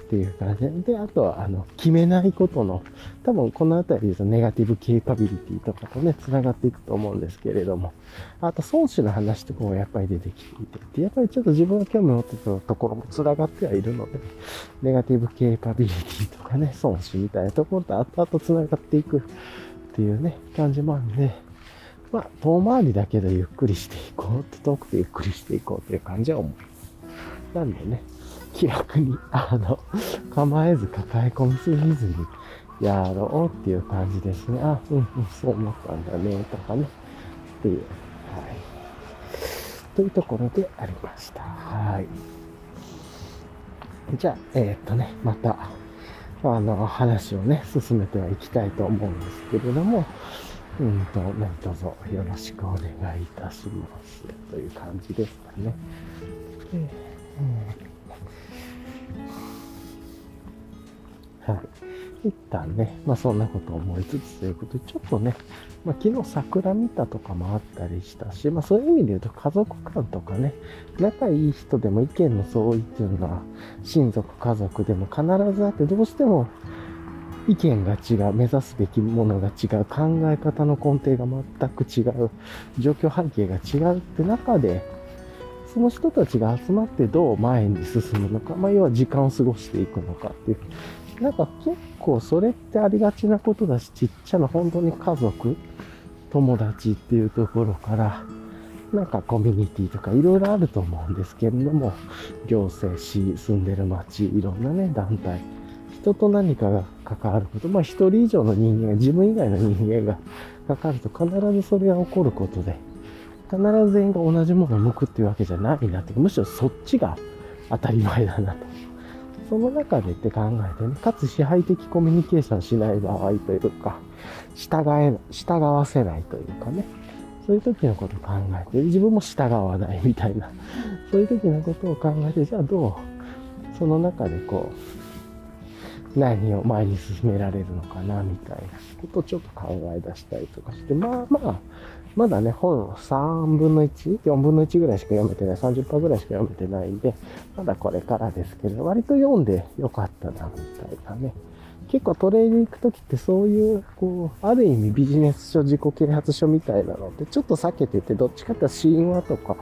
っていう感じ。で、あとは、あの、決めないことの、多分このあたりで言うとネガティブケーパビリティとかとね、繋がっていくと思うんですけれども、あと、孫子の話とかもやっぱり出てきていて、やっぱりちょっと自分が興味持ってたところも繋がってはいるので、ネガティブケーパビリティとかね、孫子みたいなところと後々繋がっていくっていうね、感じもあるんで、まあ、遠回りだけどゆっくりしていこうと、遠くてゆっくりしていこうという感じは思います。なんでね、気楽に、あの、構えず抱え込みすぎずにやろうっていう感じですね。あ、うん、うん、そう思ったんだね、とかね。っていう、はい。というところでありました。はい。じゃあ、えー、っとね、また、あの、話をね、進めてはいきたいと思うんですけれども、うん。と、何卒よろしくお願いいたします。という感じですかね。はい。一旦ね、まあそん。なこと思いつつということで、ちょっとね、まあ昨日桜見たとかもあったりしたし、まあそういう意味で言うと家族間とかね、仲いい人でも意見の相違っていうのは、親族、家族でも必ずあって、どうしても意見が違う、目指すべきものが違う、考え方の根底が全く違う、状況背景が違うって中で、その人たちが集まってどう前に進むのか、まあ、要は時間を過ごしていくのかっていう。なんか結構それってありがちなことだし、ちっちゃな本当に家族、友達っていうところから、なんかコミュニティとかいろいろあると思うんですけれども、行政、市、住んでる街、いろんなね、団体、人と何かが関わること、まあ一人以上の人間、自分以外の人間が関わると必ずそれが起こることで、必ず全員が同じものを向くっていうわけじゃないなって、むしろそっちが当たり前だなと。その中でって考えてね、かつ支配的コミュニケーションしない場合というか、従え、従わせないというかね、そういう時のことを考えて、自分も従わないみたいな、そういう時のことを考えて、じゃあどう、その中でこう、何を前に進められるのかな、みたいなことをちょっと考え出したりとかして、まあまあ、まだね、本3分の 1?4 分の1ぐらいしか読めてない、30%ぐらいしか読めてないんで、まだこれからですけど、割と読んでよかったな、みたいなね。結構トレーニング行くときってそういう、こう、ある意味ビジネス書、自己啓発書みたいなのってちょっと避けてて、どっちかって神話とか、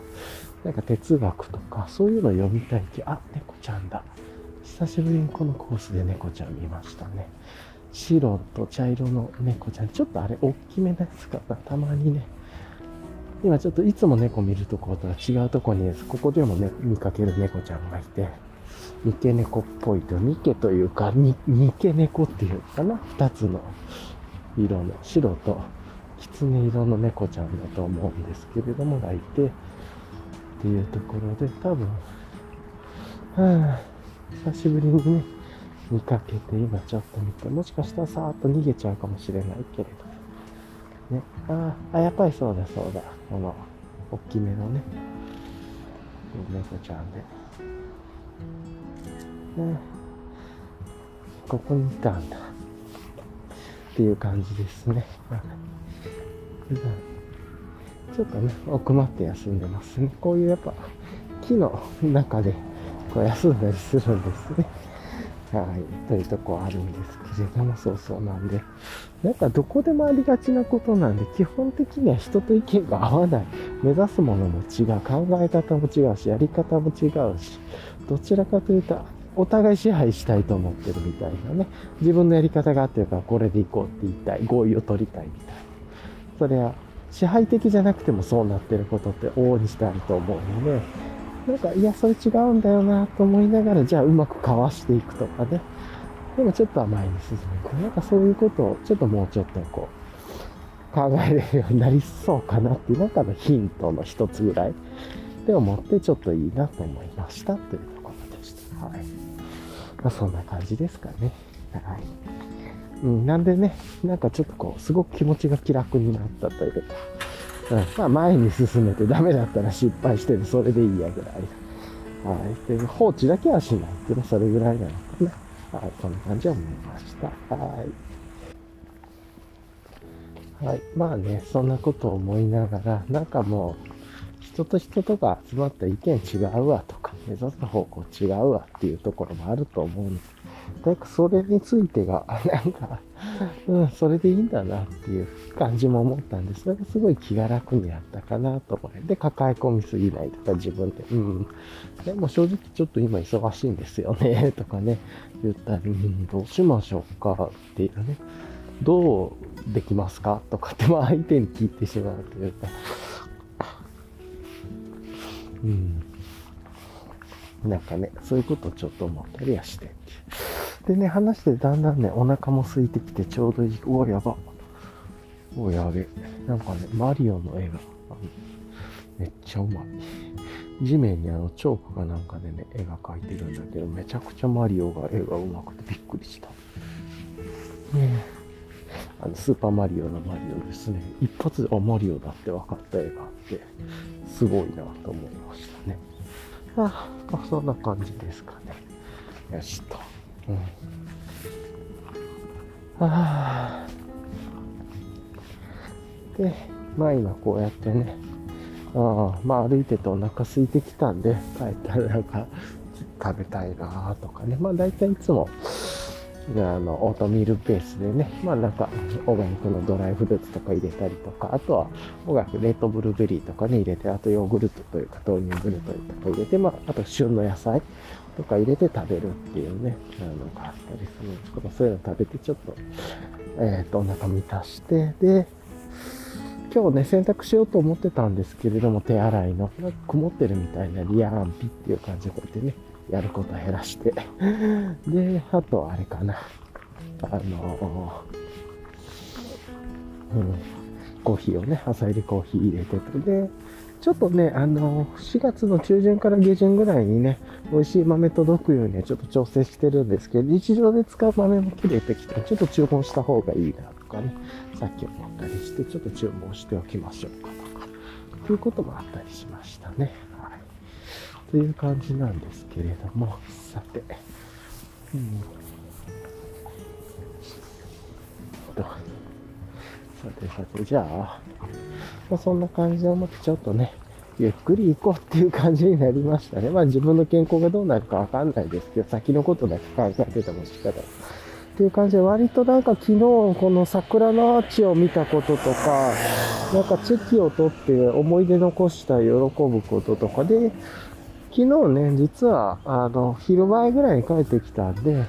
なんか哲学とか、そういうの読みたいって、あ、猫ちゃんだ。久しぶりにこのコースで猫ちゃん見ましたね。白と茶色の猫ちゃん。ちょっとあれ、大きめなやつかな。たまにね。今ちょっといつも猫見るとことは違うとこにです、ここでもね、見かける猫ちゃんがいて、三毛猫っぽいと、三毛というか、三毛猫っていうかな。二つの色の、白と狐色の猫ちゃんだと思うんですけれども、がいて、っていうところで、多分、はあ、久しぶりにね、見かけて、今ちょっと見て、もしかしたらさーっと逃げちゃうかもしれないけれど。ね、ああ、やっぱりそうだそうだ。この、大きめのね、猫ちゃんで。ね、ここにいたんだ。っていう感じですね。ちょっとね、奥まって休んでますね。こういうやっぱ木の中でこう休んだりするんですね。はい。というとこあるんですけれども、そうそうなんで。なんかどこでもありがちなことなんで、基本的には人と意見が合わない。目指すものも違う。考え方も違うし、やり方も違うし、どちらかというと、お互い支配したいと思ってるみたいなね。自分のやり方があってるからこれで行こうって言いたい。合意を取りたいみたいな。それは支配的じゃなくてもそうなってることって往々にしてあると思うので、なんか、いや、それ違うんだよなと思いながら、じゃあうまくかわしていくとかね。でもちょっとは前に進む。なんかそういうことを、ちょっともうちょっとこう、考えれるようになりそうかなっていう中のヒントの一つぐらいで思ってちょっといいなと思いましたというところでした。はい。まあそんな感じですかね。はい。うん、なんでね、なんかちょっとこう、すごく気持ちが気楽になったというか、うん、まあ前に進めてダメだったら失敗してる、それでいいやぐらい。はい。で、放置だけはしないっていうのそれぐらいなのかな。はい。そんな感じは思いました。はい。はい。まあね、そんなことを思いながら、なんかもう、人と人とが集まった意見違うわとか、目指す方向違うわっていうところもあると思うんです。なんかそれについてが、なんか、うん、それでいいんだなっていう感じも思ったんで、それがすごい気が楽になったかなと思って。で、抱え込みすぎないとか自分で、うん。でも正直ちょっと今忙しいんですよね、とかね、言ったり、うん、どうしましょうかっていうね。どうできますかとかって、まあ相手に聞いてしまうというか、うん。なんかね、そういうことをちょっと思ったりはして。でね、話してだんだんね、お腹も空いてきてちょうどいい。おやば。おやべ。なんかね、マリオの絵が、めっちゃうまい。地面にあのチョークかなんかでね、絵が描いてるんだけど、めちゃくちゃマリオが絵がうまくてびっくりした。ねあの、スーパーマリオのマリオですね。一発で、あ、マリオだって分かった絵があって、すごいなと思いましたね。ああ、そんな感じですかね。よしと。うん。ああ。で、まあ今こうやってね、あ、まあ歩いててお腹空いてきたんで、帰ったらなんか食べたいなとかね。まあ大体いつも、あの、オートミールベースでね、まあなんか、オーガニックのドライフルーツとか入れたりとか、あとは、オーガニックレッドブルーベリーとかね、入れて、あとヨーグルトというか、豆乳グルトとか入れて、まあ、あと旬の野菜とか入れて食べるっていうね、あのがあったりするんですけど、そういうの食べてちょっと、えっ、ー、と、お腹満たして、で、今日ね、洗濯しようと思ってたんですけれども、手洗いの、なんか曇ってるみたいなリアンピっていう感じでこうやってね、やること減らして。で、あとあれかな。あの、うん、コーヒーをね、朝入りコーヒー入れてて、で、ちょっとね、あの、4月の中旬から下旬ぐらいにね、美味しい豆届くようにはちょっと調整してるんですけど、日常で使う豆も切れてきて、ちょっと注文した方がいいなとかね、さっき思ったりして、ちょっと注文しておきましょうかとか、ということもあったりしましたね。はい。という感じなんですけれども、さて、うん。さてさて、じゃあ、まあ、そんな感じで思ってちょっとね、ゆっくり行こうっていう感じになりましたね。まあ自分の健康がどうなるかわかんないですけど、先のことだけ考えてても仕方ない。っていう感じで、割となんか昨日この桜のアーチを見たこととか、なんかチェキを取って思い出残した喜ぶこととかで、昨日ね、実は、あの、昼前ぐらいに帰ってきたんで、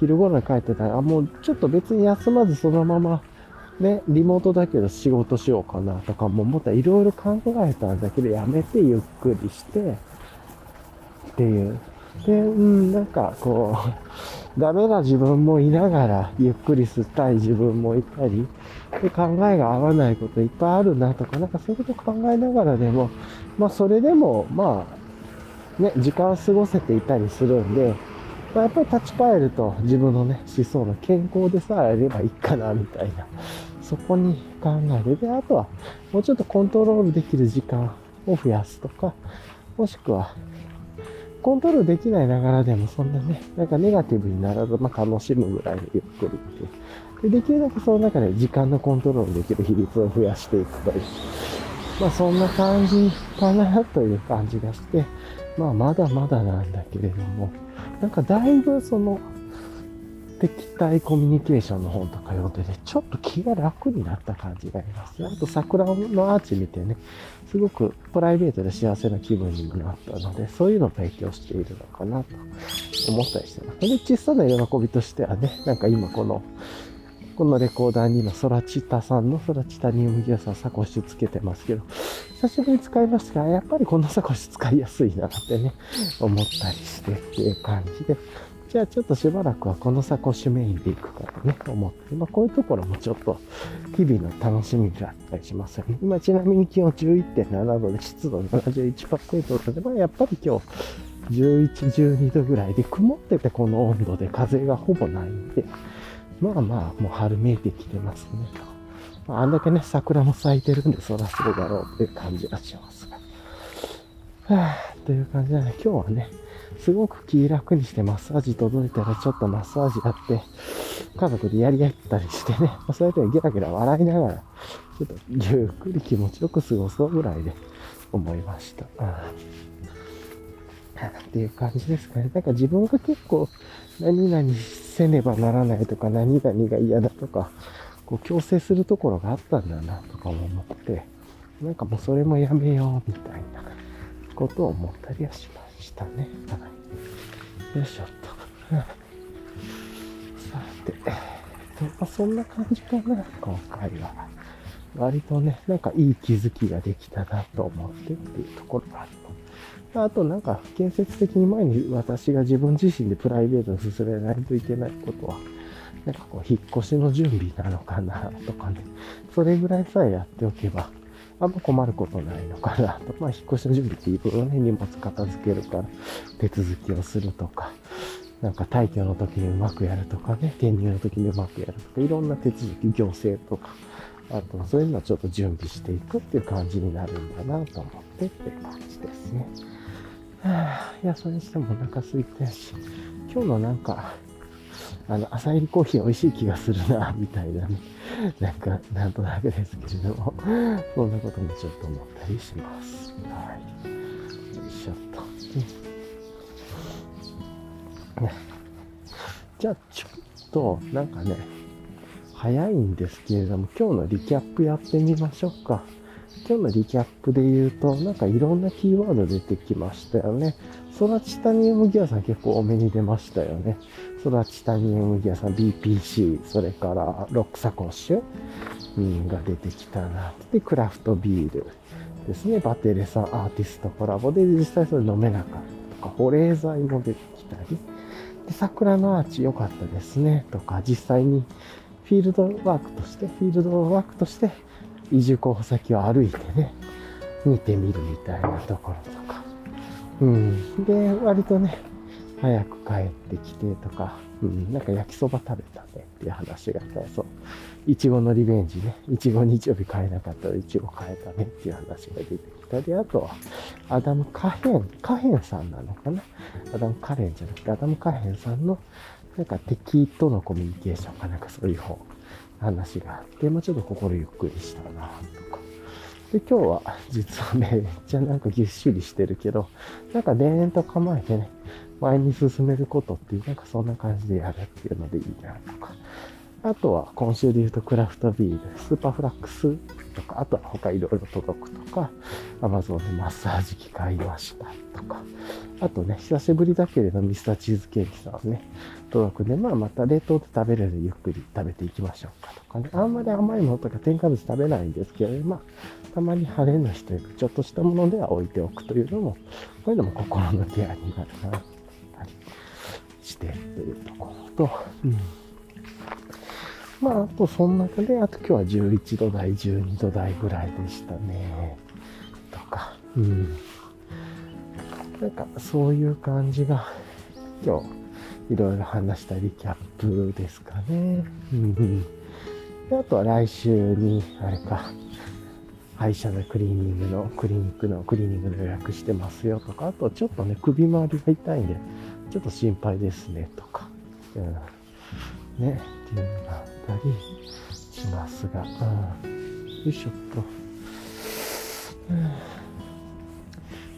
昼頃に帰ってたら、あ、もうちょっと別に休まずそのまま、ね、リモートだけど仕事しようかなとかも思ったらいろいろ考えたんだけど、やめてゆっくりして、っていう。で、うん、なんかこう、ダメな自分もいながら、ゆっくり吸ったい自分もいたり、で考えが合わないこといっぱいあるなとか、なんかそういうこと考えながらでも、まあそれでも、まあ、ね、時間過ごせていたりするんで、まあ、やっぱり立ち返ると自分のね、思想の健康でさえあればいいかな、みたいな。そこに考える。で、あとは、もうちょっとコントロールできる時間を増やすとか、もしくは、コントロールできないながらでもそんなね、なんかネガティブにならず、まあ、楽しむぐらいでゆっくりってで。できるだけその中で時間のコントロールできる比率を増やしていくという。まあそんな感じかなという感じがして、まあまだまだなんだけれども、なんかだいぶその、敵対コミュニケーションの本とか読んでね、ちょっと気が楽になった感じがあります。あと桜のアーチ見てね、すごくプライベートで幸せな気分にもなったので、そういうのを提供しているのかなと思ったりしてます。で、小さな喜びとしてはね、なんか今この、このレコーダーに今、ソラチタさんのソラチタニウムギアさんサコッシュつけてますけど、久しぶりに使いましたが、やっぱりこのサコッシュ使いやすいなってね、思ったりしてっていう感じで、じゃあちょっとしばらくはこのサコッシュメインでいくかとね、思って、まあこういうところもちょっと日々の楽しみだったりしますよね。今ちなみに気温11.7度で湿度71%なので、まあやっぱり今日11、12度ぐらいで曇っててこの温度で風がほぼないんで、まあまあもう春めいてきてますねと。まあ、あんだけね、桜も咲いてるんでそらそうだろうっていう感じがしますが。はぁ、という感じでね、今日はね、すごく気楽にしてマッサージ届いたらちょっとマッサージやって、家族でやり合ったりしてね、ま、そうやってゲラゲラ笑いながら、ちょっとゆっくり気持ちよく過ごそうぐらいで思いました。っていう感じですかね。なんか自分が結構何々せねばならないとか何々が嫌だとか、こう強制するところがあったんだなとかも思って、なんかもうそれもやめようみたいなことを思ったりはしましたね。はい。よいしょっと。さて、と、まあ、そんな感じかな、今回は。割とね、なんかいい気づきができたなと思ってっていうところがあります。あとなんか建設的に前に私が自分自身でプライベートに進めないといけないことは、なんかこう引っ越しの準備なのかなとかね、それぐらいさえやっておけば、あんま困ることないのかなと。まあ、引っ越しの準備っていろいろね、荷物片付けるから、手続きをするとか、なんか退去の時にうまくやるとかね、転入の時にうまくやるとか、いろんな手続き、行政とか、あとそういうのをちょっと準備していくっていう感じになるんだなと思ってっていう感じですね。はあ、いや、それにしてもお腹空いたし、今日のなんか、あの、朝入りコーヒー美味しい気がするな、みたいなね。なんか、なんとなくですけれども、そんなこともちょっと思ったりします。はい。よいしょっと。じゃあ、ちょっと、なんかね、早いんですけれども、今日のリキャップやってみましょうか。今日のリキャップで言うと、なんかいろんなキーワード出てきましたよね。ソラチタニウムギアさん結構多めに出ましたよね。ソラチタニウムギアさん BPC、それからロックサコッシュ、うん、が出てきたな。で、クラフトビールですね。バテレさんアーティストコラボで実際それ飲めなかったとか、保冷剤も出てきたり。で、桜のアーチ良かったですね。とか、実際にフィールドワークとして、フィールドワークとして移住候補先を歩いてね、見てみるみたいなところとか。うん。で、割とね、早く帰ってきてとか、うん、なんか焼きそば食べたねっていう話があったら、そう。いちごのリベンジね。いちご日曜日買えなかったらいちご買えたねっていう話が出てきたり、あとは、アダム・カヘン、カヘンさんなのかな？アダム・カレンじゃなくて、アダム・カヘンさんのなんか敵とのコミュニケーションかな？んかそういう本、話があって、まあちょっと心ゆっくりしたなとか。で、今日は実はめっちゃなんかぎっしりしてるけど、なんか連々と構えてね、前に進めることっていう、なんかそんな感じでやるっていうのでいいなとか。あとは今週で言うとクラフトビール、スーパーフラックスとか、あとは他いろいろ届くとか、アマゾンでマッサージ機買いましたとか、あとね、久しぶりだけれどミスターチーズケーキさんね、届くんで、まあまた冷凍で食べれるゆっくり食べていきましょうかとかね、あんまり甘いものとか添加物食べないんですけど、まあ、たまに晴れの日というか、ちょっとしたものでは置いておくというのも、こういうのも心のケアになるな、していうところと、うんまあ、あとその中で、あと今日は11度台、12度台ぐらいでしたね。とか、うん。なんか、そういう感じが、今日、いろいろ話したリキャップですかね。うん。であとは来週に、あれか、歯医者のクリーニングの、クリニックのクリーニングの予約してますよとか、あとちょっとね、首周りが痛いんで、ちょっと心配ですね、とか。うん。ね、っていうのがあったりしますが、うん、よいしょっと。うん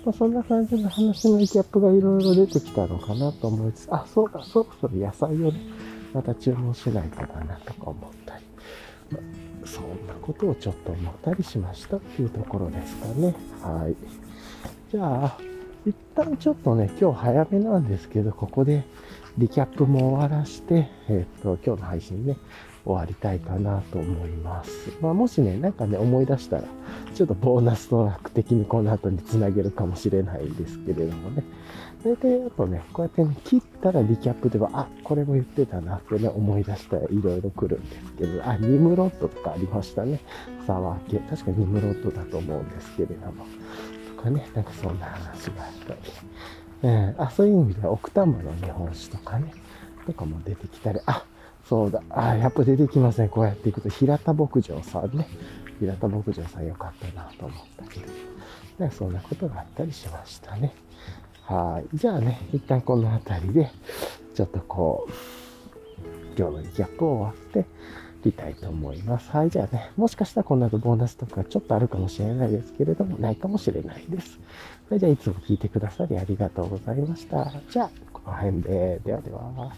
まあ、そんな感じの話のギャップがいろいろ出てきたのかなと思いつつ、あ、そうだ、そろそろ野菜をね、また注文しないとかなとか思ったり、まあ、そんなことをちょっと思ったりしましたっていうところですかね。はい。じゃあ、一旦ちょっとね、今日早めなんですけど、ここでリキャップも終わらして、えっ、と、今日の配信ね、終わりたいかなと思います。まあ、もしね、なんかね、思い出したら、ちょっとボーナストラック的にこの後につなげるかもしれないんですけれどもね。大体あとね、こうやってね、切ったらリキャップでは、あ、これも言ってたなってね、思い出したらいろいろ来るんですけど、あ、ニムロットとかありましたね。サワー系。確かニムロットだと思うんですけれども。かね、なんかそんな話があったり。えー、あ、そういう意味では奥多摩の日本酒とかね、とかも出てきたり、あ、そうだ、あ、やっぱ出てきますね。こうやっていくと、平田牧場さんね。平田牧場さんよかったなと思ったけど、そんなことがあったりしましたね。はい。じゃあね、一旦この辺りで、ちょっとこう、今日のリキャップを終わってりたいと思います。はい、じゃあね、もしかしたらこの後ボーナスとかちょっとあるかもしれないですけれども、ないかもしれないです。それじゃあいつも聞いてくださりありがとうございました。じゃあ、この辺で、ではでは。